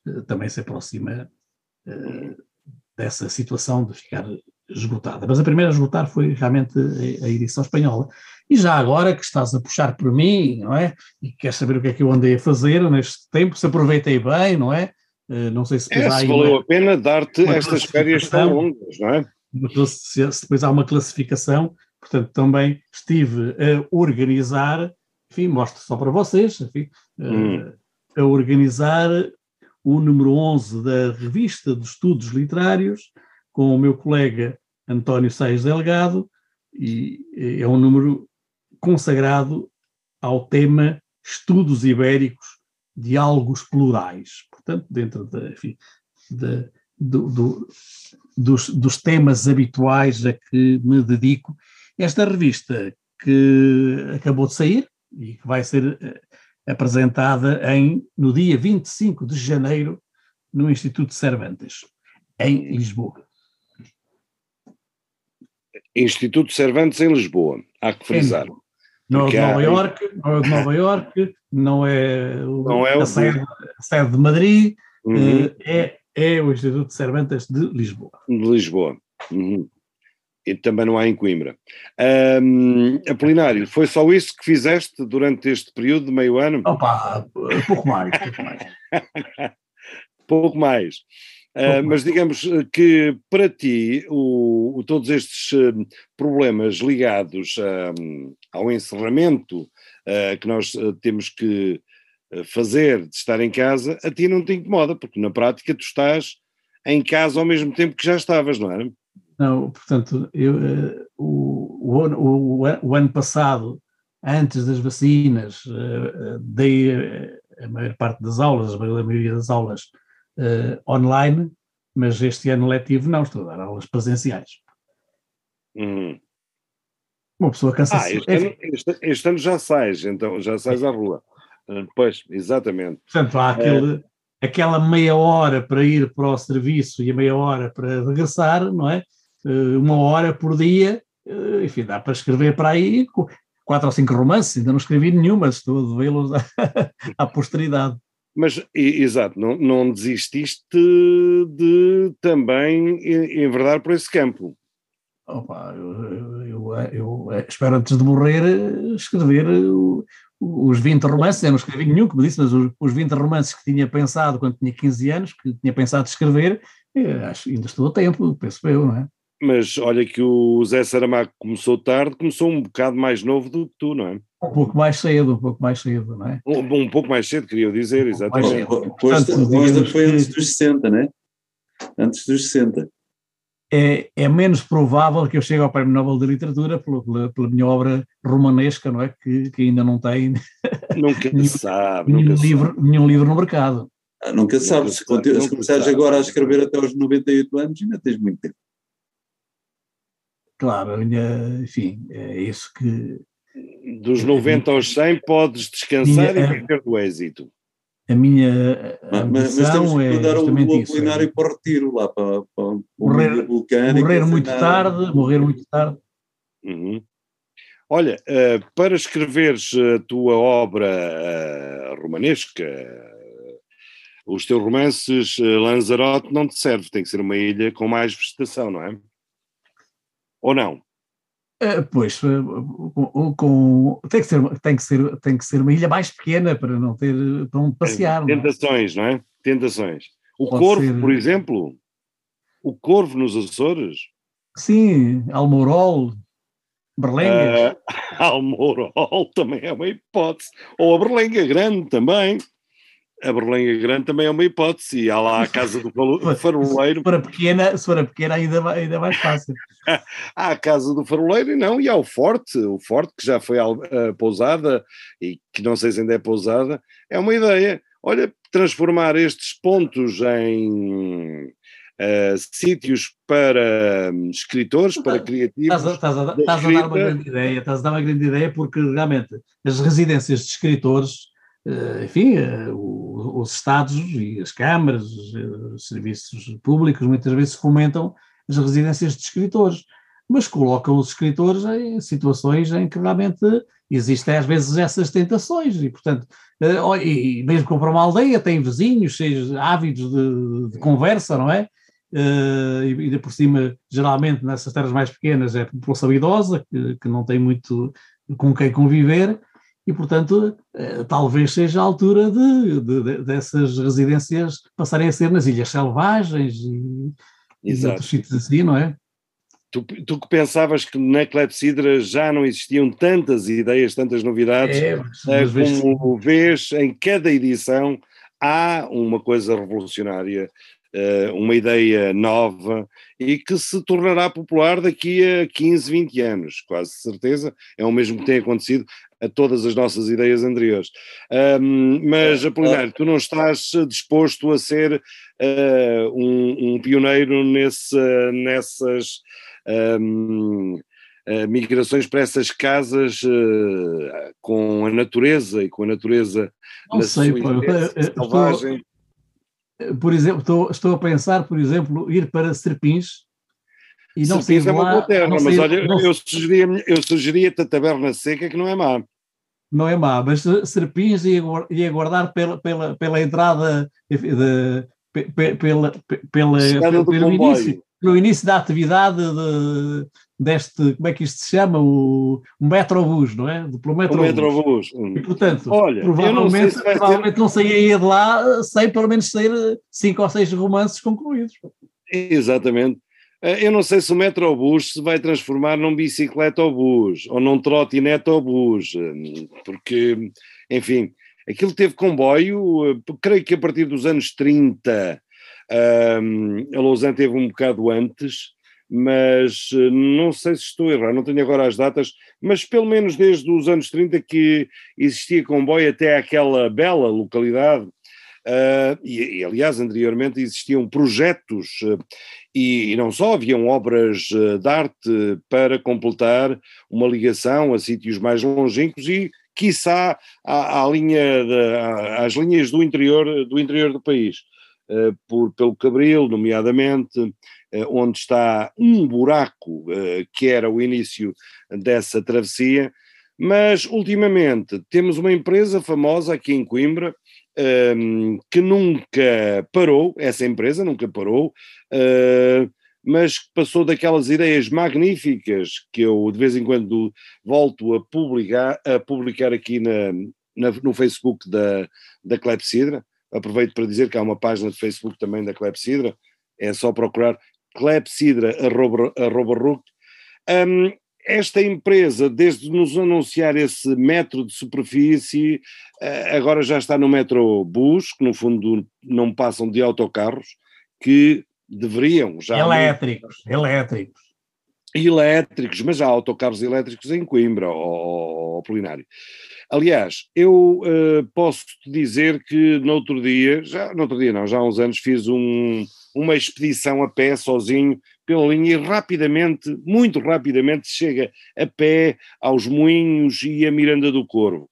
eh, também se aproxima dessa situação de ficar esgotada. Mas a primeira a esgotar foi realmente a, a edição espanhola. E já agora que estás a puxar por mim, não é? E queres saber o que é que eu andei a fazer neste tempo, se aproveitei bem, não é? Eh, não sei se depois É, há se aí valeu uma- a pena dar-te estas férias tão longas, não é? se depois há uma classificação, portanto também estive a organizar, enfim, mostro só para vocês, enfim, eh, Hum. a organizar o número 11 da Revista de Estudos Literários com o meu colega António Sais Delgado e é um número consagrado ao tema Estudos Ibéricos, Diálogos Plurais, portanto dentro da, enfim, da- do- do- dos, dos temas habituais a que me dedico. Esta revista que acabou de sair e que vai ser eh, apresentada em, no dia 25 de janeiro no Instituto Cervantes, em Lisboa. Instituto Cervantes em Lisboa, há que frisar. Não é o de há- Nova Iorque, não é de Nova Iorque, não é, Não é o a, de- sede, a sede de Madrid, Uhum, eh, é, é o Instituto Cervantes de Lisboa. de Lisboa. Uhum. E também não há em Coimbra. Ahm, Apolinário, foi só isso que fizeste durante este período de meio ano? Opa, pouco mais, pouco mais. Pouco mais. Pouco mas digamos eh, que para ti o, o- todos estes eh, problemas ligados ahm, ao encerramento ah, que nós eh, temos que eh, fazer de estar em casa, a ti não te incomoda, porque na prática tu estás em casa ao mesmo tempo que já estavas, não é? Não, portanto, eu, eh, o, o, ano- o, ano passado, antes das vacinas, eh, eh, dei eh, a maior parte das aulas, a maioria das aulas eh, online, mas este ano letivo não, estou a dar aulas presenciais. Uhum. Uma pessoa Ah, cansa-se. este ano, este- este ano já sais, então já sais à rua. Ah, Pois, exatamente. Portanto, há aquele, aquela meia hora para ir para o serviço e a meia hora para regressar, não é? Eh, Uma hora por dia, eh, enfim, dá para escrever para aí quatro ou cinco romances, ainda não escrevi nenhum, mas estou a devê-los à, à posteridade. Mas, exato, não, não desististe de também en- enverdar por esse campo. Opa, eu, eu- eu- eu espero antes de morrer eh, escrever eh, os 20 romances, eu não escrevi nenhum, como disse, mas os, os 20 romances que tinha pensado quando tinha 15 anos, que tinha pensado escrever, eh, acho ainda estou a tempo, penso eu, não é? Mas olha que o Zé Saramago começou tarde, começou um bocado mais novo do que tu, não é? Um pouco mais cedo, um pouco mais cedo, não é? Um, um pouco mais cedo, queria eu dizer, mais exatamente. cedo. Costa, digamos foi antes dos 60, né? Antes dos 60. É, é menos provável que eu chegue ao Prémio Nobel de Literatura pela, pela, pela minha obra romanesca, não é? Que, que ainda não tem Nunca Nenhum- sabe, nenhum nunca livro, nenhum livro no mercado. Ah, nunca sabes, se, sabe, se nunca começares sabe. agora a escrever até aos 98 anos, ainda tens muito tempo. Claro, a minha- enfim, é isso que. Dos 90 aos 100 podes descansar Minha- e viver do êxito. a minha Mas, mas- mas temos que é mandar o, justamente o isso. é para o retiro, lá para, para, o Morrer- meio vulcânico. morrer sem muito nada. tarde, morrer muito tarde. Uhum. Olha, eh, para escreveres a tua obra eh, romanesca, os teus romances, eh, Lanzarote não te serve, tem que ser uma ilha com mais vegetação, não é? Ou não? Eh, Pois, eh, com, com- tem, que ser, tem, que ser, tem que ser uma ilha mais pequena para não ter para onde passear. não é? Tentações, não é? Tentações. O Pode Corvo, ser- por exemplo, o Corvo nos Açores, Sim, Almorol, Berlengas. eh, Almorol também é uma hipótese. Ou a Berlenga Grande também. A Berlenga Grande também é uma hipótese. E há lá a casa do faroleiro. se, for a pequena, se for a pequena, ainda, vai- ainda mais fácil. Há a casa do faroleiro e não, e há o forte, o forte que já foi al- eh, pousada e que não sei se ainda é pousada, é uma ideia. Olha, transformar estes pontos em eh, sítios para hum, escritores, para criativos. Estás a, estás a- estás a dar uma grande ideia, estás a dar uma grande ideia porque realmente as residências de escritores, enfim, eh, os Estados e as câmaras, eh, os serviços públicos muitas vezes fomentam as residências de escritores, mas colocam os escritores em situações em que realmente existem às vezes essas tentações e portanto, eh, e mesmo comprar uma aldeia tem vizinhos cheios ávidos de, de conversa, não é? Eh, e por cima, geralmente nessas terras mais pequenas é população idosa, que, que não tem muito com quem conviver, e portanto eh, talvez seja a altura de, de- de- dessas residências passarem a ser nas Ilhas Selvagens e, e Exato. outros sítios assim, não é? Tu, tu que pensavas que na Clepsidra já não existiam tantas ideias, tantas novidades, É, mas, mas vês- como vês em cada edição há uma coisa revolucionária, uma ideia nova e que se tornará popular daqui a 15, 20 anos, quase certeza. É o mesmo que tem acontecido a todas as nossas ideias anteriores. Ahm, mas, Apolinário, tu não estás disposto a ser eh, um, um pioneiro nesse, nessas ahm, eh, migrações para essas casas eh, com a natureza e com a natureza Não na sei, sua pá, eu- eu- estou- selvagem. Por exemplo, estou, estou a pensar, por exemplo, ir para Serpins e não Serpins é uma lá, boa terra, não mas sair- olha, não- eu sugeria, eu sugeria-te a Taberna Seca, que não é má. não é má, mas Serpins ia, guar- ia guardar pela, pela, pela entrada, de, pe- pe- pela, pe- pela, Chegada pelo, pelo início, no início da atividade de- deste, como é que isto se chama? O, o Metrobus, não é? Do- Pelo O Metrobus. Metrobus. E, portanto, Olha, eu não provavelmente, se provavelmente não sairia de lá sem pelo menos sair cinco ou seis romances concluídos. Exatamente. Eh, Eu não sei se o Metrobus se vai transformar num bicicleta-obus ou num trotinete-obus, eh, porque, enfim, aquilo teve comboio, eh, creio que a partir dos anos 30, ahm, a Lausanne teve um bocado antes, mas eh, não sei se estou a errar, não tenho agora as datas, mas pelo menos desde os anos 30 que existia comboio até aquela bela localidade, ah, e, e, aliás anteriormente existiam projetos eh, e, e não só, haviam obras eh, de arte para completar uma ligação a sítios mais longínquos e, quiçá, à, à linha de- à- às linhas do interior do, interior do país, por, pelo Cabril, nomeadamente, onde está um buraco eh, que era o início dessa travessia, mas ultimamente temos uma empresa famosa aqui em Coimbra, um, que nunca parou, essa empresa nunca parou, uh, mas passou daquelas ideias magníficas que eu de vez em quando volto a publicar, a publicar aqui na, na, no Facebook da, da Clepsidra. Aproveito para dizer que há uma página de Facebook também da Clepsidra, é só procurar clepsidra.ruc. Um, esta empresa, desde nos anunciar esse metro de superfície, eh, agora já está no metrobus, que no fundo não passam de autocarros, que deveriam já. Elétricos, elétricos. Elétricos, mas há autocarros elétricos em Coimbra, ao, Polinário. Aliás, eu uh, posso te dizer que no outro dia, já no outro dia não, já há uns anos fiz um, uma expedição a pé sozinho pela linha e rapidamente, muito rapidamente, chega a pé aos Moinhos e a Miranda do Corvo.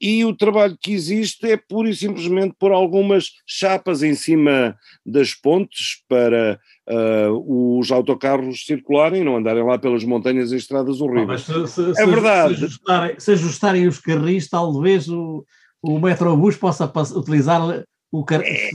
E o trabalho que existe é pura e simplesmente pôr algumas chapas em cima das pontes para uh, os autocarros circularem e não andarem lá pelas montanhas e estradas horríveis. se, se, é verdade. Se ajustarem, se ajustarem, os carris, talvez o, o Metrobus possa utilizar o car... É.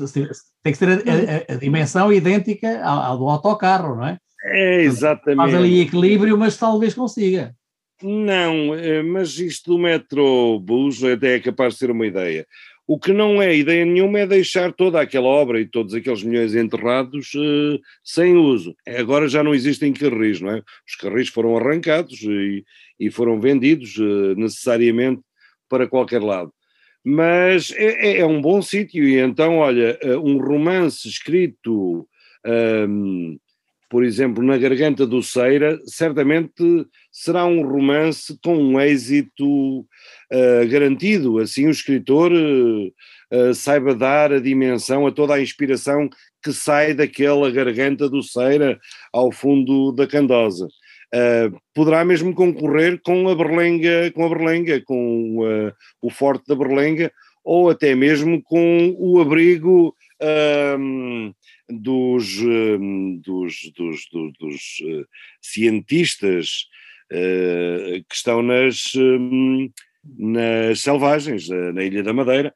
Tem que ter a, a, a dimensão idêntica ao, ao do autocarro, não é? É, exatamente. Faz ali equilíbrio, mas talvez consiga. Não, eh, mas isto do metrobus até é capaz de ser uma ideia. O que não é ideia nenhuma é deixar toda aquela obra e todos aqueles milhões enterrados uh, sem uso. Agora já não existem carris, não é? Os carris foram arrancados e, e foram vendidos uh, necessariamente para qualquer lado. Mas é, é, é um bom sítio e então, olha, uh, um romance escrito um, por exemplo, na Garganta do Ceira, certamente será um romance com um êxito uh, garantido. Assim, o escritor uh, saiba dar a dimensão a toda a inspiração que sai daquela Garganta do Ceira ao fundo da Candosa. Uh, poderá mesmo concorrer com a Berlenga, com a Berlenga, com o Forte da Berlenga, ou até mesmo com o abrigo dos, hum, dos, dos, dos, dos uh, cientistas uh, que estão nas, um, nas selvagens, uh, na Ilha da Madeira.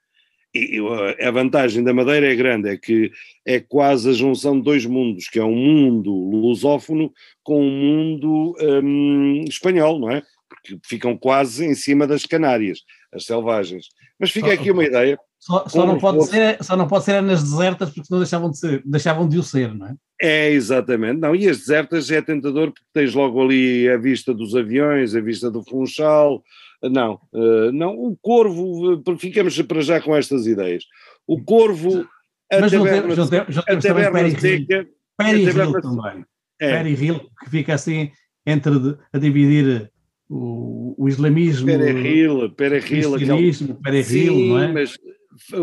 E a vantagem da Madeira é grande, é que é quase a junção de dois mundos, que é um mundo lusófono com um mundo um, espanhol, não é? Porque ficam quase em cima das Canárias, as selvagens. Mas fica aqui uma ideia só, só não pode ser, só não pode ser nas desertas porque senão deixavam de, ser, deixavam de o ser, não é? É, exatamente. Não, e as desertas é tentador porque tens logo ali a vista dos aviões, a vista do Funchal. Não, uh, não, o Corvo, ficamos para já com estas ideias. O Corvo, a Mas taberna, não temos, não temos, a taberna seca... Perry Hill também. É. Perry Hill, que fica assim entre a dividir o, o islamismo... Perry Perehil. O islamismo, Perehil, não é? mas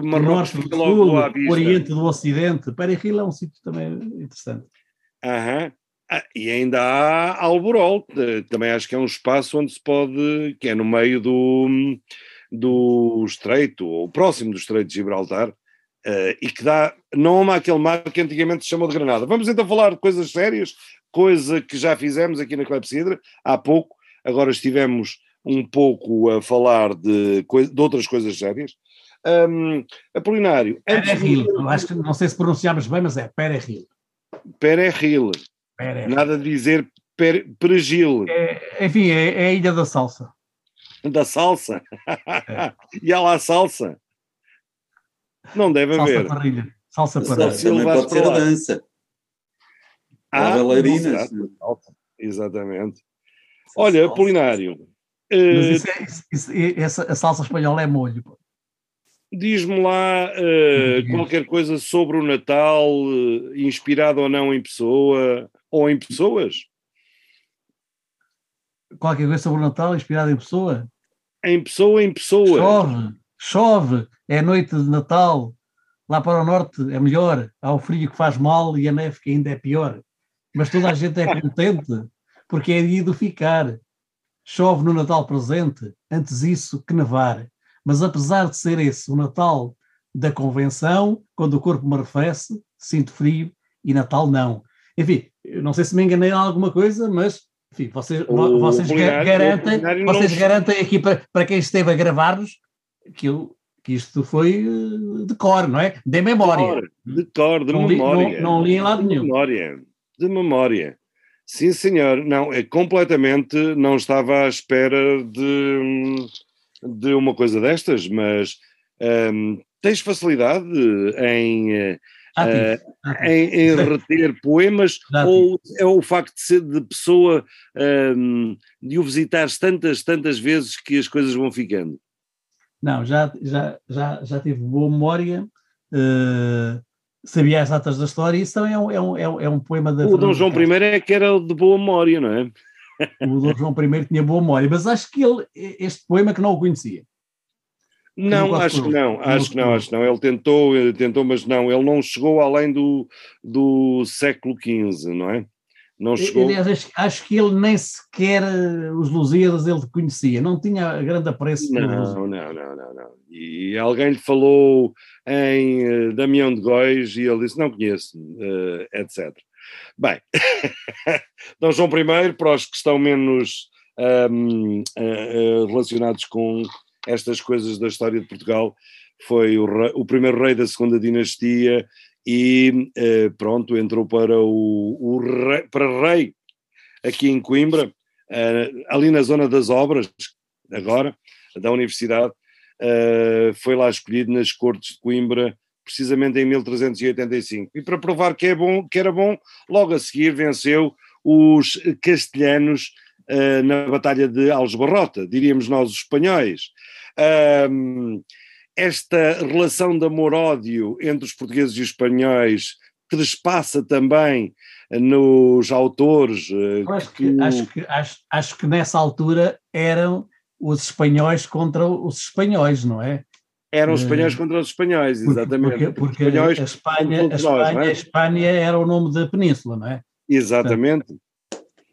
Marrocos fica logo sul. Oriente do Ocidente, Perejil é um sítio também interessante. Aham. Ah, e ainda há Alborol, também acho que é um espaço onde se pode, que é no meio do, do estreito, ou próximo do estreito de Gibraltar, uh, e que dá nome àquele mar que antigamente se chamou de Granada. Vamos então falar de coisas sérias, coisa que já fizemos aqui na Clepsidra há pouco, agora estivemos um pouco a falar de, de outras coisas sérias. Um, Apolinário. Perehil, de... acho que não sei se pronunciamos bem, mas é Perehil. Perehil. Nada de dizer per, Perigil. É, enfim, é, é, a Ilha da Salsa. Da salsa? É. e há lá salsa? Não deve salsa haver. Parrilha. Salsa parrilha. Salsa também pode ser a dança. Ah, bailarinas. Exatamente. Olha, Apolinário. Mas isso é, isso, essa, a salsa espanhola é molho. Diz-me lá uh, qualquer coisa sobre o Natal, uh, inspirado ou não em pessoa, ou em pessoas? Qualquer coisa sobre o Natal, inspirado em pessoa? Em pessoa, em pessoa. Chove, chove, é noite de Natal. Lá para o norte é melhor, há o frio que faz mal e a neve que ainda é pior. Mas toda a gente é contente, porque é dia de ficar. Chove no Natal presente, antes isso que nevar. Mas apesar de ser esse o Natal da convenção, quando o corpo me arrefece, sinto frio e Natal não. Enfim, não sei se me enganei em alguma coisa, mas enfim, vocês, o vocês garantem, vocês não... garantem aqui para, para quem esteve a gravar-nos que eu que isto foi eh, de cor, não é? De memória. De cor, de Não li, memória. não, não li em lado De nenhum. memória. De memória. Sim, senhor. Não, é completamente. Não estava à espera de, de uma coisa destas, mas hum, tens facilidade em, tive. em, em reter poemas ou é o facto de ser de pessoa hum, de o visitares tantas, tantas vezes que as coisas vão ficando? Não, já, já, já, já tive boa memória, eh, sabia as datas da história, isso também é um, é um, é um, é um poema da O Dom João. I é que era de boa memória, não é? O Dom João I tinha boa memória, mas acho que ele, este poema que não o conhecia. Não, acho que não, acho que não, acho que não. Ele tentou, ele tentou, mas não, ele não chegou além do, do século XV, não é? Não chegou. Aliás, acho, acho que ele nem sequer eh, os Lusíadas ele conhecia, não tinha grande apreço. Não, não, não, não, não. E alguém lhe falou em eh, Damião de Góis e ele disse: Não conheço, eh, etc. Bem, Dom João I, para os que estão menos ahm, ah, ah, relacionados com estas coisas da história de Portugal, foi o, rei- o primeiro rei da segunda dinastia e eh, pronto, entrou para o, o rei, para rei aqui em Coimbra, eh, ali na zona das obras, agora, da universidade, eh, foi lá escolhido nas cortes de Coimbra, precisamente em 1385. E para provar que, é bom, que era bom, logo a seguir venceu os castelhanos eh, na Batalha de Algebarrota, diríamos nós os espanhóis. Ahm, esta relação de amor-ódio entre os portugueses e os espanhóis trespassa também nos autores. eh, Acho que, acho, que, acho, acho que nessa altura eram os espanhóis contra os espanhóis, não é? Eram os espanhóis Eh, contra os espanhóis, Porque, exatamente. porque, porque espanhóis a, Espanha, a, nós, Espanha, é? a Espanha era o nome da península, não é? Exatamente.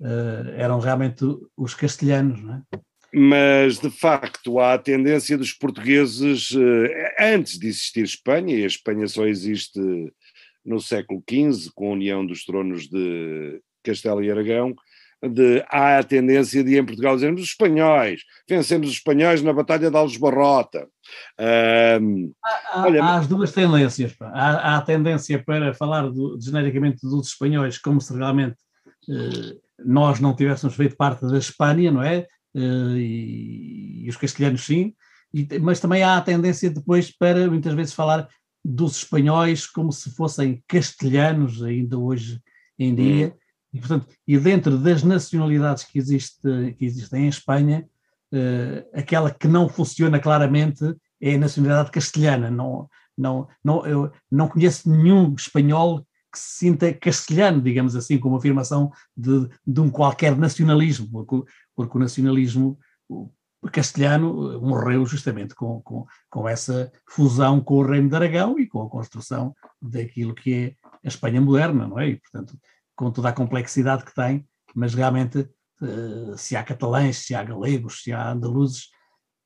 Eh, eram realmente os castelhanos, não é? mas de facto há a tendência dos portugueses, eh, antes de existir Espanha, e a Espanha só existe no século XV, com a união dos tronos de Castelo e Aragão, de, há a tendência de em Portugal dizermos os espanhóis, vencemos os espanhóis na Batalha de Algesbarrota. Ahm, Há, Olha, há as duas tendências. Há, há a tendência para falar do- genericamente dos espanhóis como se realmente eh, nós não tivéssemos feito parte da Espanha, não é? Eh, e, e os castelhanos sim, e mas também há a tendência depois para muitas vezes falar dos espanhóis como se fossem castelhanos ainda hoje em dia. E, portanto, e dentro das nacionalidades que, existe, que existem em Espanha, eh, aquela que não funciona claramente é a nacionalidade castelhana. Não, não, não, eu não conheço nenhum espanhol que se sinta castelhano, digamos assim, como afirmação de, de um qualquer nacionalismo, porque, porque o nacionalismo castelhano eh, morreu justamente com, com, com essa fusão com o Reino de Aragão e com a construção daquilo que é a Espanha moderna, não é? E, portanto, com toda a complexidade que tem, mas realmente eh, se há catalães, se há galegos, se há andaluzes,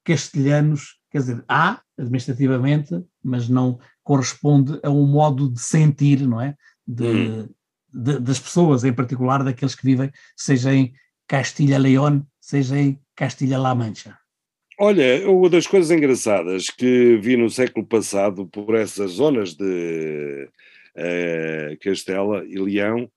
castelhanos, quer dizer, há administrativamente, mas não corresponde a um modo de sentir, não é? De, de- das pessoas, em particular daqueles que vivem, seja em Castilha-León, seja em Castilha-La Mancha. Olha, uma das coisas engraçadas que vi no século passado por essas zonas de eh, Castela e Leão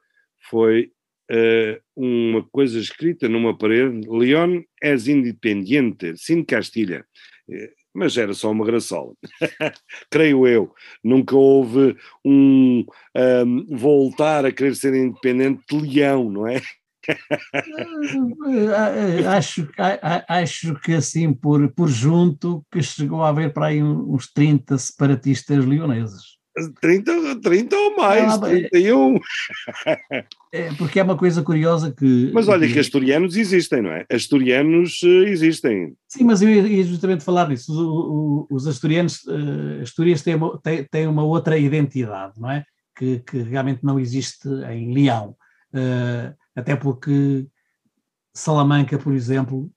foi eh, uma coisa escrita numa parede: León es independiente, sin Castilha. Eh, mas era só uma graçola. Creio eu. Nunca houve um ahm, voltar a querer ser independente de Leão, não é? Eh, acho, a- a- acho que assim, por, por junto, que chegou a haver para aí uns 30 separatistas leoneses. 30, 30 ou mais, bem. 31. É, porque é uma coisa curiosa que. Mas olha que asturianos existem, não é? Asturianos eh, existem. Sim, mas eu ia justamente falar nisso. O- o- os asturianos, eh, Astúrias têm uma, têm, têm uma outra identidade, não é? Que, que realmente não existe em Leão. Eh, até porque Salamanca, por exemplo,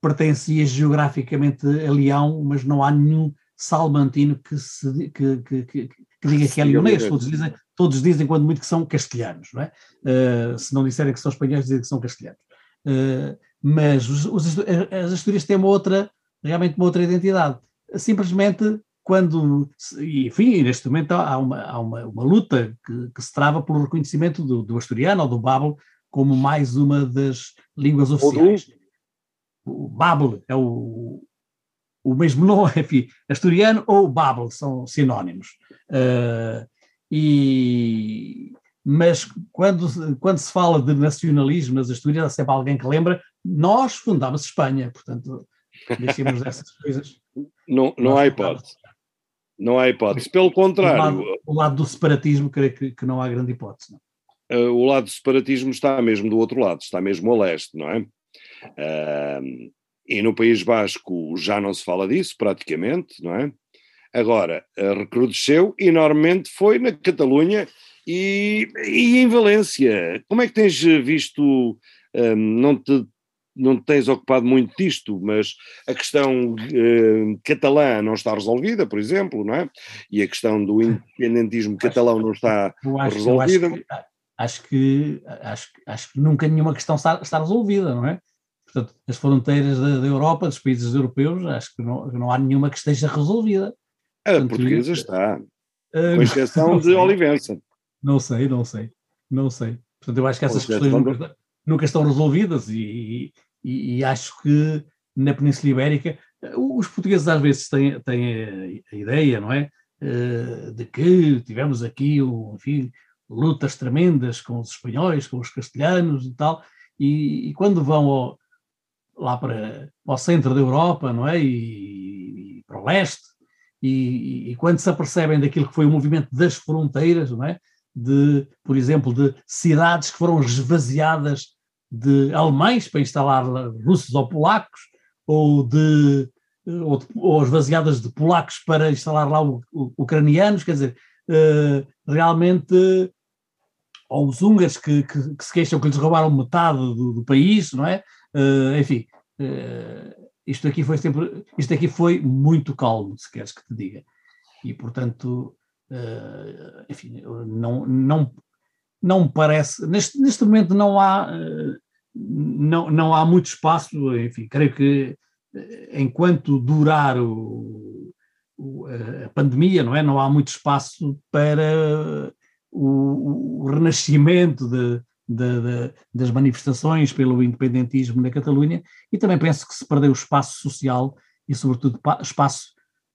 pertencia geograficamente a Leão, mas não há nenhum salmantino que, se, que, que, que, que diga que é é. Todos dizem, todos dizem, quando muito, que são castelhanos, não é? Eh, se não disserem que são espanhóis, dizem que são castelhanos. Eh, mas os, os, as Astúrias têm uma outra, realmente uma outra identidade. simplesmente quando, enfim, neste momento há uma, há uma, uma luta que, que, se trava pelo reconhecimento do, do asturiano ou do Babel como mais uma das línguas oficiais. O Babel é o, o mesmo nome, enfim, asturiano ou Babel são sinónimos. Uh, e, mas quando, quando se fala de nacionalismo nas Astúrias, há sempre alguém que lembra, nós fundámos Espanha, portanto, deixemos essas coisas. Não, não há hipótese. Não há hipótese. Pelo contrário. O lado, o lado do separatismo, creio que, que, não há grande hipótese. Não? Uh, o lado do separatismo está mesmo do outro lado, está mesmo a leste, não é? Uh, e no País Basco já não se fala disso, praticamente, não é? Agora, uh, recrudesceu enormemente foi na Catalunha e, e, em Valência. Como é que tens visto, não te não tens ocupado muito disto, mas a questão eh, catalã não está resolvida, por exemplo, não é? E a questão do independentismo catalão não está acho, resolvida. Acho que, acho, que, acho, que nunca nenhuma questão está, está resolvida, não é? Portanto, as fronteiras da, da, Europa, dos países europeus, acho que não, não há nenhuma que esteja resolvida. A Portanto, portuguesa está, uh, com exceção de Olivença. Não sei, não sei, não sei. Portanto, eu acho que essas questões nunca, nunca, estão resolvidas e, e, e, acho que na Península Ibérica os portugueses às vezes têm, têm a, ideia, não é? Uh, de que tivemos aqui, enfim, lutas tremendas com os espanhóis, com os castelhanos e tal, e, e quando vão ao, lá para, ao centro da Europa, não é? E, e para o leste, e, e, quando se apercebem daquilo que foi o movimento das fronteiras, não é? De, por exemplo, de cidades que foram esvaziadas de alemães para instalar russos ou polacos, ou de ou, ou esvaziadas de polacos para instalar lá o, o, ucranianos, quer dizer, uh, realmente, ou os húngaros que, que, que, se queixam que lhes roubaram metade do, do país, não é? Uh, enfim, uh, isto aqui foi sempre, isto aqui foi muito calmo, se queres que te diga. E, portanto, enfim, não, não, não parece, neste, neste momento não há, não, não há muito espaço, enfim, creio que enquanto durar o, o, a pandemia, não é? Não há muito espaço para o, o renascimento de, de, de, das manifestações pelo independentismo na Catalunha e também penso que se perdeu espaço social e, sobretudo, espaço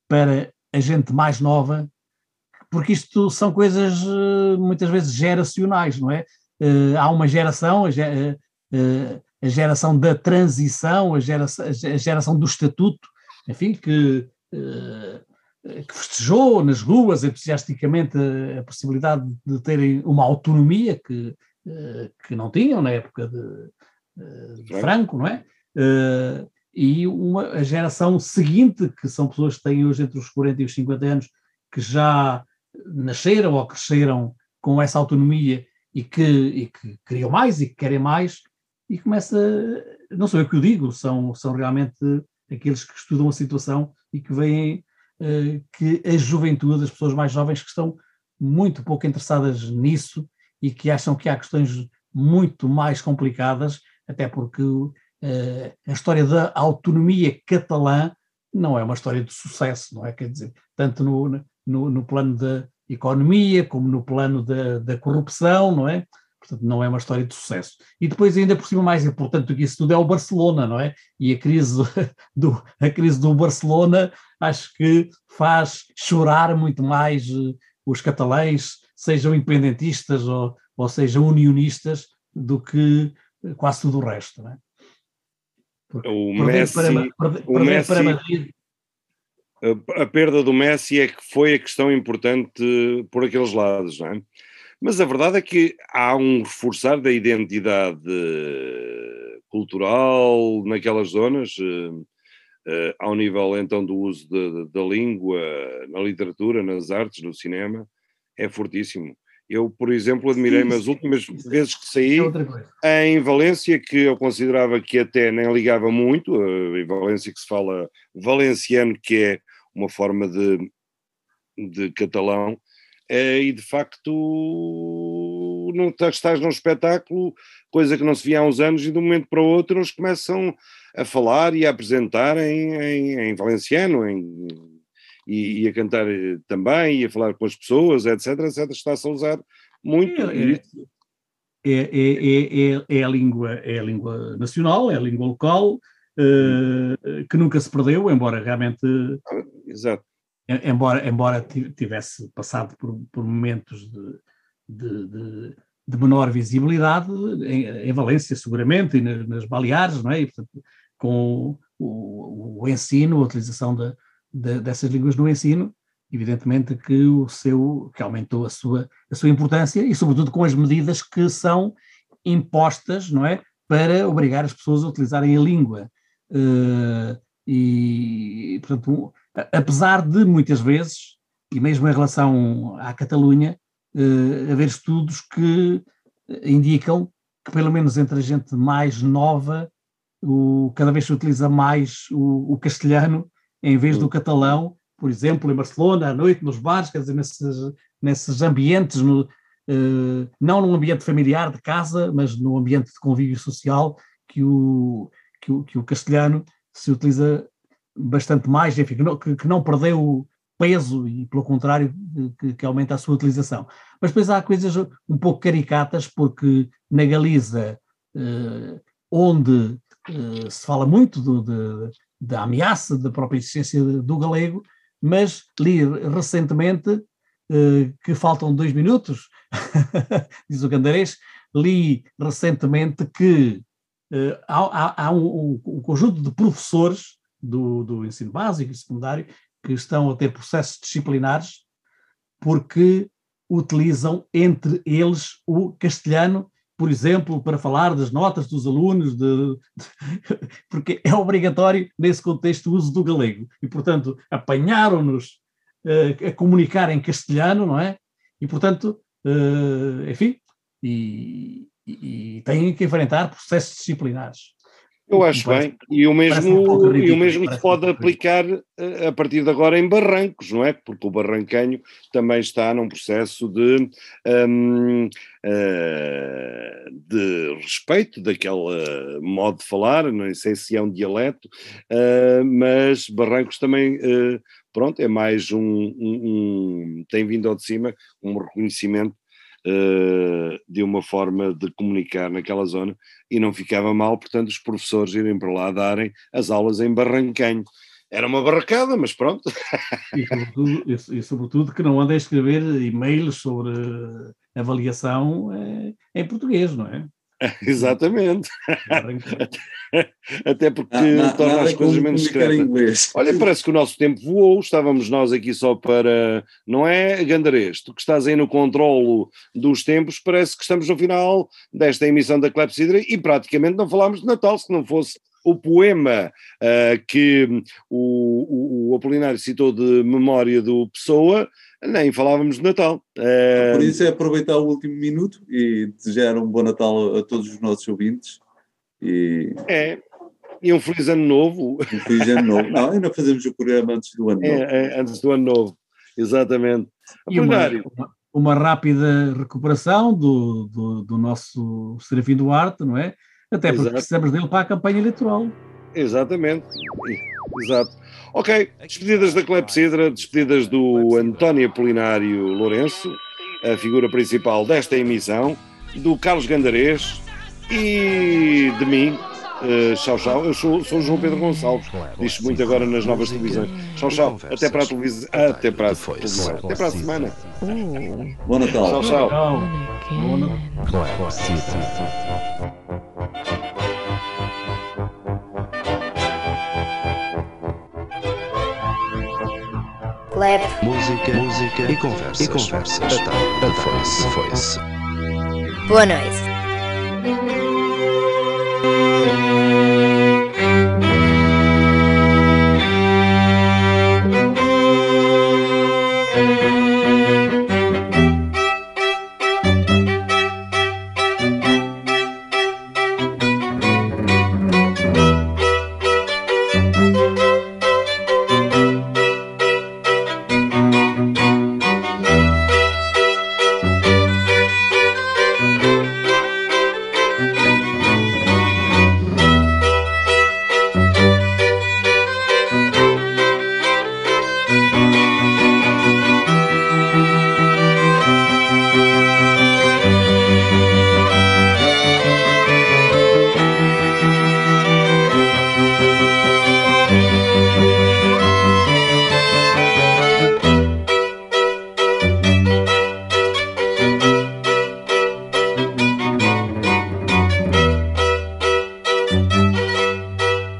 para a gente mais nova, porque isto são coisas eh, muitas vezes geracionais, não é? Eh, há uma geração, a geração da transição, a geração, a geração do estatuto, enfim, que, que festejou nas ruas entusiasticamente a, a possibilidade de terem uma autonomia que, que não tinham na época de, de Franco, não é? E uma, a geração seguinte, que são pessoas que têm hoje entre os 40 e os 50 anos, que já nasceram ou cresceram com essa autonomia e que, e que queriam mais e que querem mais, e começa, não sou eu que o digo, são, são realmente aqueles que estudam a situação e que veem que a juventude, as pessoas mais jovens que estão muito pouco interessadas nisso e que acham que há questões muito mais complicadas, até porque uh, a história da autonomia catalã não é uma história de sucesso, não é? Quer dizer, tanto no, no, no plano da economia como no plano da, da corrupção, não é? Portanto, não é uma história de sucesso. E depois, ainda por cima, mais importante do que isso tudo é o Barcelona, não é? E a crise do, a crise do Barcelona acho que faz chorar muito mais uh, os catalães, sejam independentistas ou, ou sejam unionistas, do que quase tudo o resto, não é? Porque o Messi, para, perder, o Messi, para Madrid, a perda do Messi é que foi a questão importante por aqueles lados, não é? Mas a verdade é que há um reforçar da identidade cultural naquelas zonas, uh, uh, ao nível então do uso da língua na literatura, nas artes, no cinema, é fortíssimo. Eu, por exemplo, admirei-me as últimas vezes que saí é em Valência, que eu considerava que até nem ligava muito, uh, em Valência que se fala valenciano, que é uma forma de, de catalão, eh, e de facto não estás num espetáculo, coisa que não se via há uns anos, e de um momento para o outro eles começam a falar e a apresentar em, em, em valenciano, em, e, e, a cantar eh, também, e a falar com as pessoas, etc, etc, está-se a usar muito. É, é, é, é, é, a língua, é a língua nacional, é a língua local, uh, que nunca se perdeu, embora realmente... Exato. Embora, embora tivesse passado por, por momentos de, de, de de menor visibilidade em, em, Valência, seguramente, e nas, nas Baleares, não é? E, portanto, com o, o, ensino, a utilização de, de, dessas línguas no ensino, evidentemente que o seu, que aumentou a sua, a sua importância e sobretudo com as medidas que são impostas, não é? Para obrigar as pessoas a utilizarem a língua. Uh, e, portanto, apesar de muitas vezes, e mesmo em relação à Catalunha, uh, haver estudos que indicam que, pelo menos entre a gente mais nova, o, cada vez se utiliza mais o, o castelhano em vez do catalão, por exemplo, em Barcelona, à noite, nos bares, quer dizer, nesses, nesses ambientes, no, uh, não num ambiente familiar de casa, mas no ambiente de convívio social, que o, que o, que o castelhano se utiliza bastante mais, enfim, que não, que, que não perdeu peso e, pelo contrário, que, que, aumenta a sua utilização. Mas depois há coisas um pouco caricatas, porque na Galiza, eh, onde eh, se fala muito do, de, da ameaça da própria existência do galego, mas li recentemente eh, que faltam dois minutos, diz o Gandarês, li recentemente que eh, há, há, há um, um, conjunto de professores do, do ensino básico e secundário que estão a ter processos disciplinares porque utilizam entre eles o castelhano, por exemplo, para falar das notas dos alunos, de, de, porque é obrigatório nesse contexto o uso do galego. E, portanto, apanharam-nos uh, a comunicar em castelhano, não é? E, portanto, uh, enfim, e, e, e têm que enfrentar processos disciplinares. Eu acho bem, e o mesmo, um e o mesmo se pode aplicar eh, a partir de agora em Barrancos, não é? Porque o Barrancanho também está num processo de, um, uh, eh, de respeito daquele modo de falar, não sei se é um dialeto, uh, mas Barrancos também, uh, pronto, é mais um, um, um, tem vindo ao de cima um reconhecimento uh, de uma forma de comunicar naquela zona e não ficava mal, portanto, os professores irem para lá darem as aulas em Barrancanho. Era uma barracada, mas pronto. E sobretudo, e, sobretudo que não andem a escrever e-mails sobre avaliação é, em português, não é? Exatamente. Até porque na, torna as coisas menos discretas. Olha, parece que o nosso tempo voou, estávamos nós aqui só para. Não é, Gandarês? Tu que estás aí no controlo dos tempos, parece que estamos no final desta emissão da Clepsidra e praticamente não falámos de Natal, se não fosse o poema uh, que o, o, o Apolinário citou de memória do Pessoa, nem falávamos de Natal. Uh... Por isso é aproveitar o último minuto e desejar um bom Natal a todos os nossos ouvintes. E... É, e um feliz ano novo. Um feliz ano novo. Não, ainda fazemos o programa antes do ano é, novo. É, antes do ano novo, exatamente. E uma, uma, uma, rápida recuperação do, do, do nosso Serafim Duarte, não é? Até porque Exato. precisamos dele para a campanha eleitoral. Exatamente, exato. Ok, despedidas da Clepsidra, despedidas do António Apolinário Lourenço, a figura principal desta emissão, do Carlos Gandarês e de mim, Uh, tchau, tchau. Eu sou, sou João Pedro Gonçalves. Diz muito agora nas novas televisões. Tchau, tchau. Até para a televisão. Até para a televisão. Até para a semana. Bom Natal. Tchau, tchau. Bom Natal. Música, música e conversas. E conversas. A foi-se. Foi-se. Boa noite.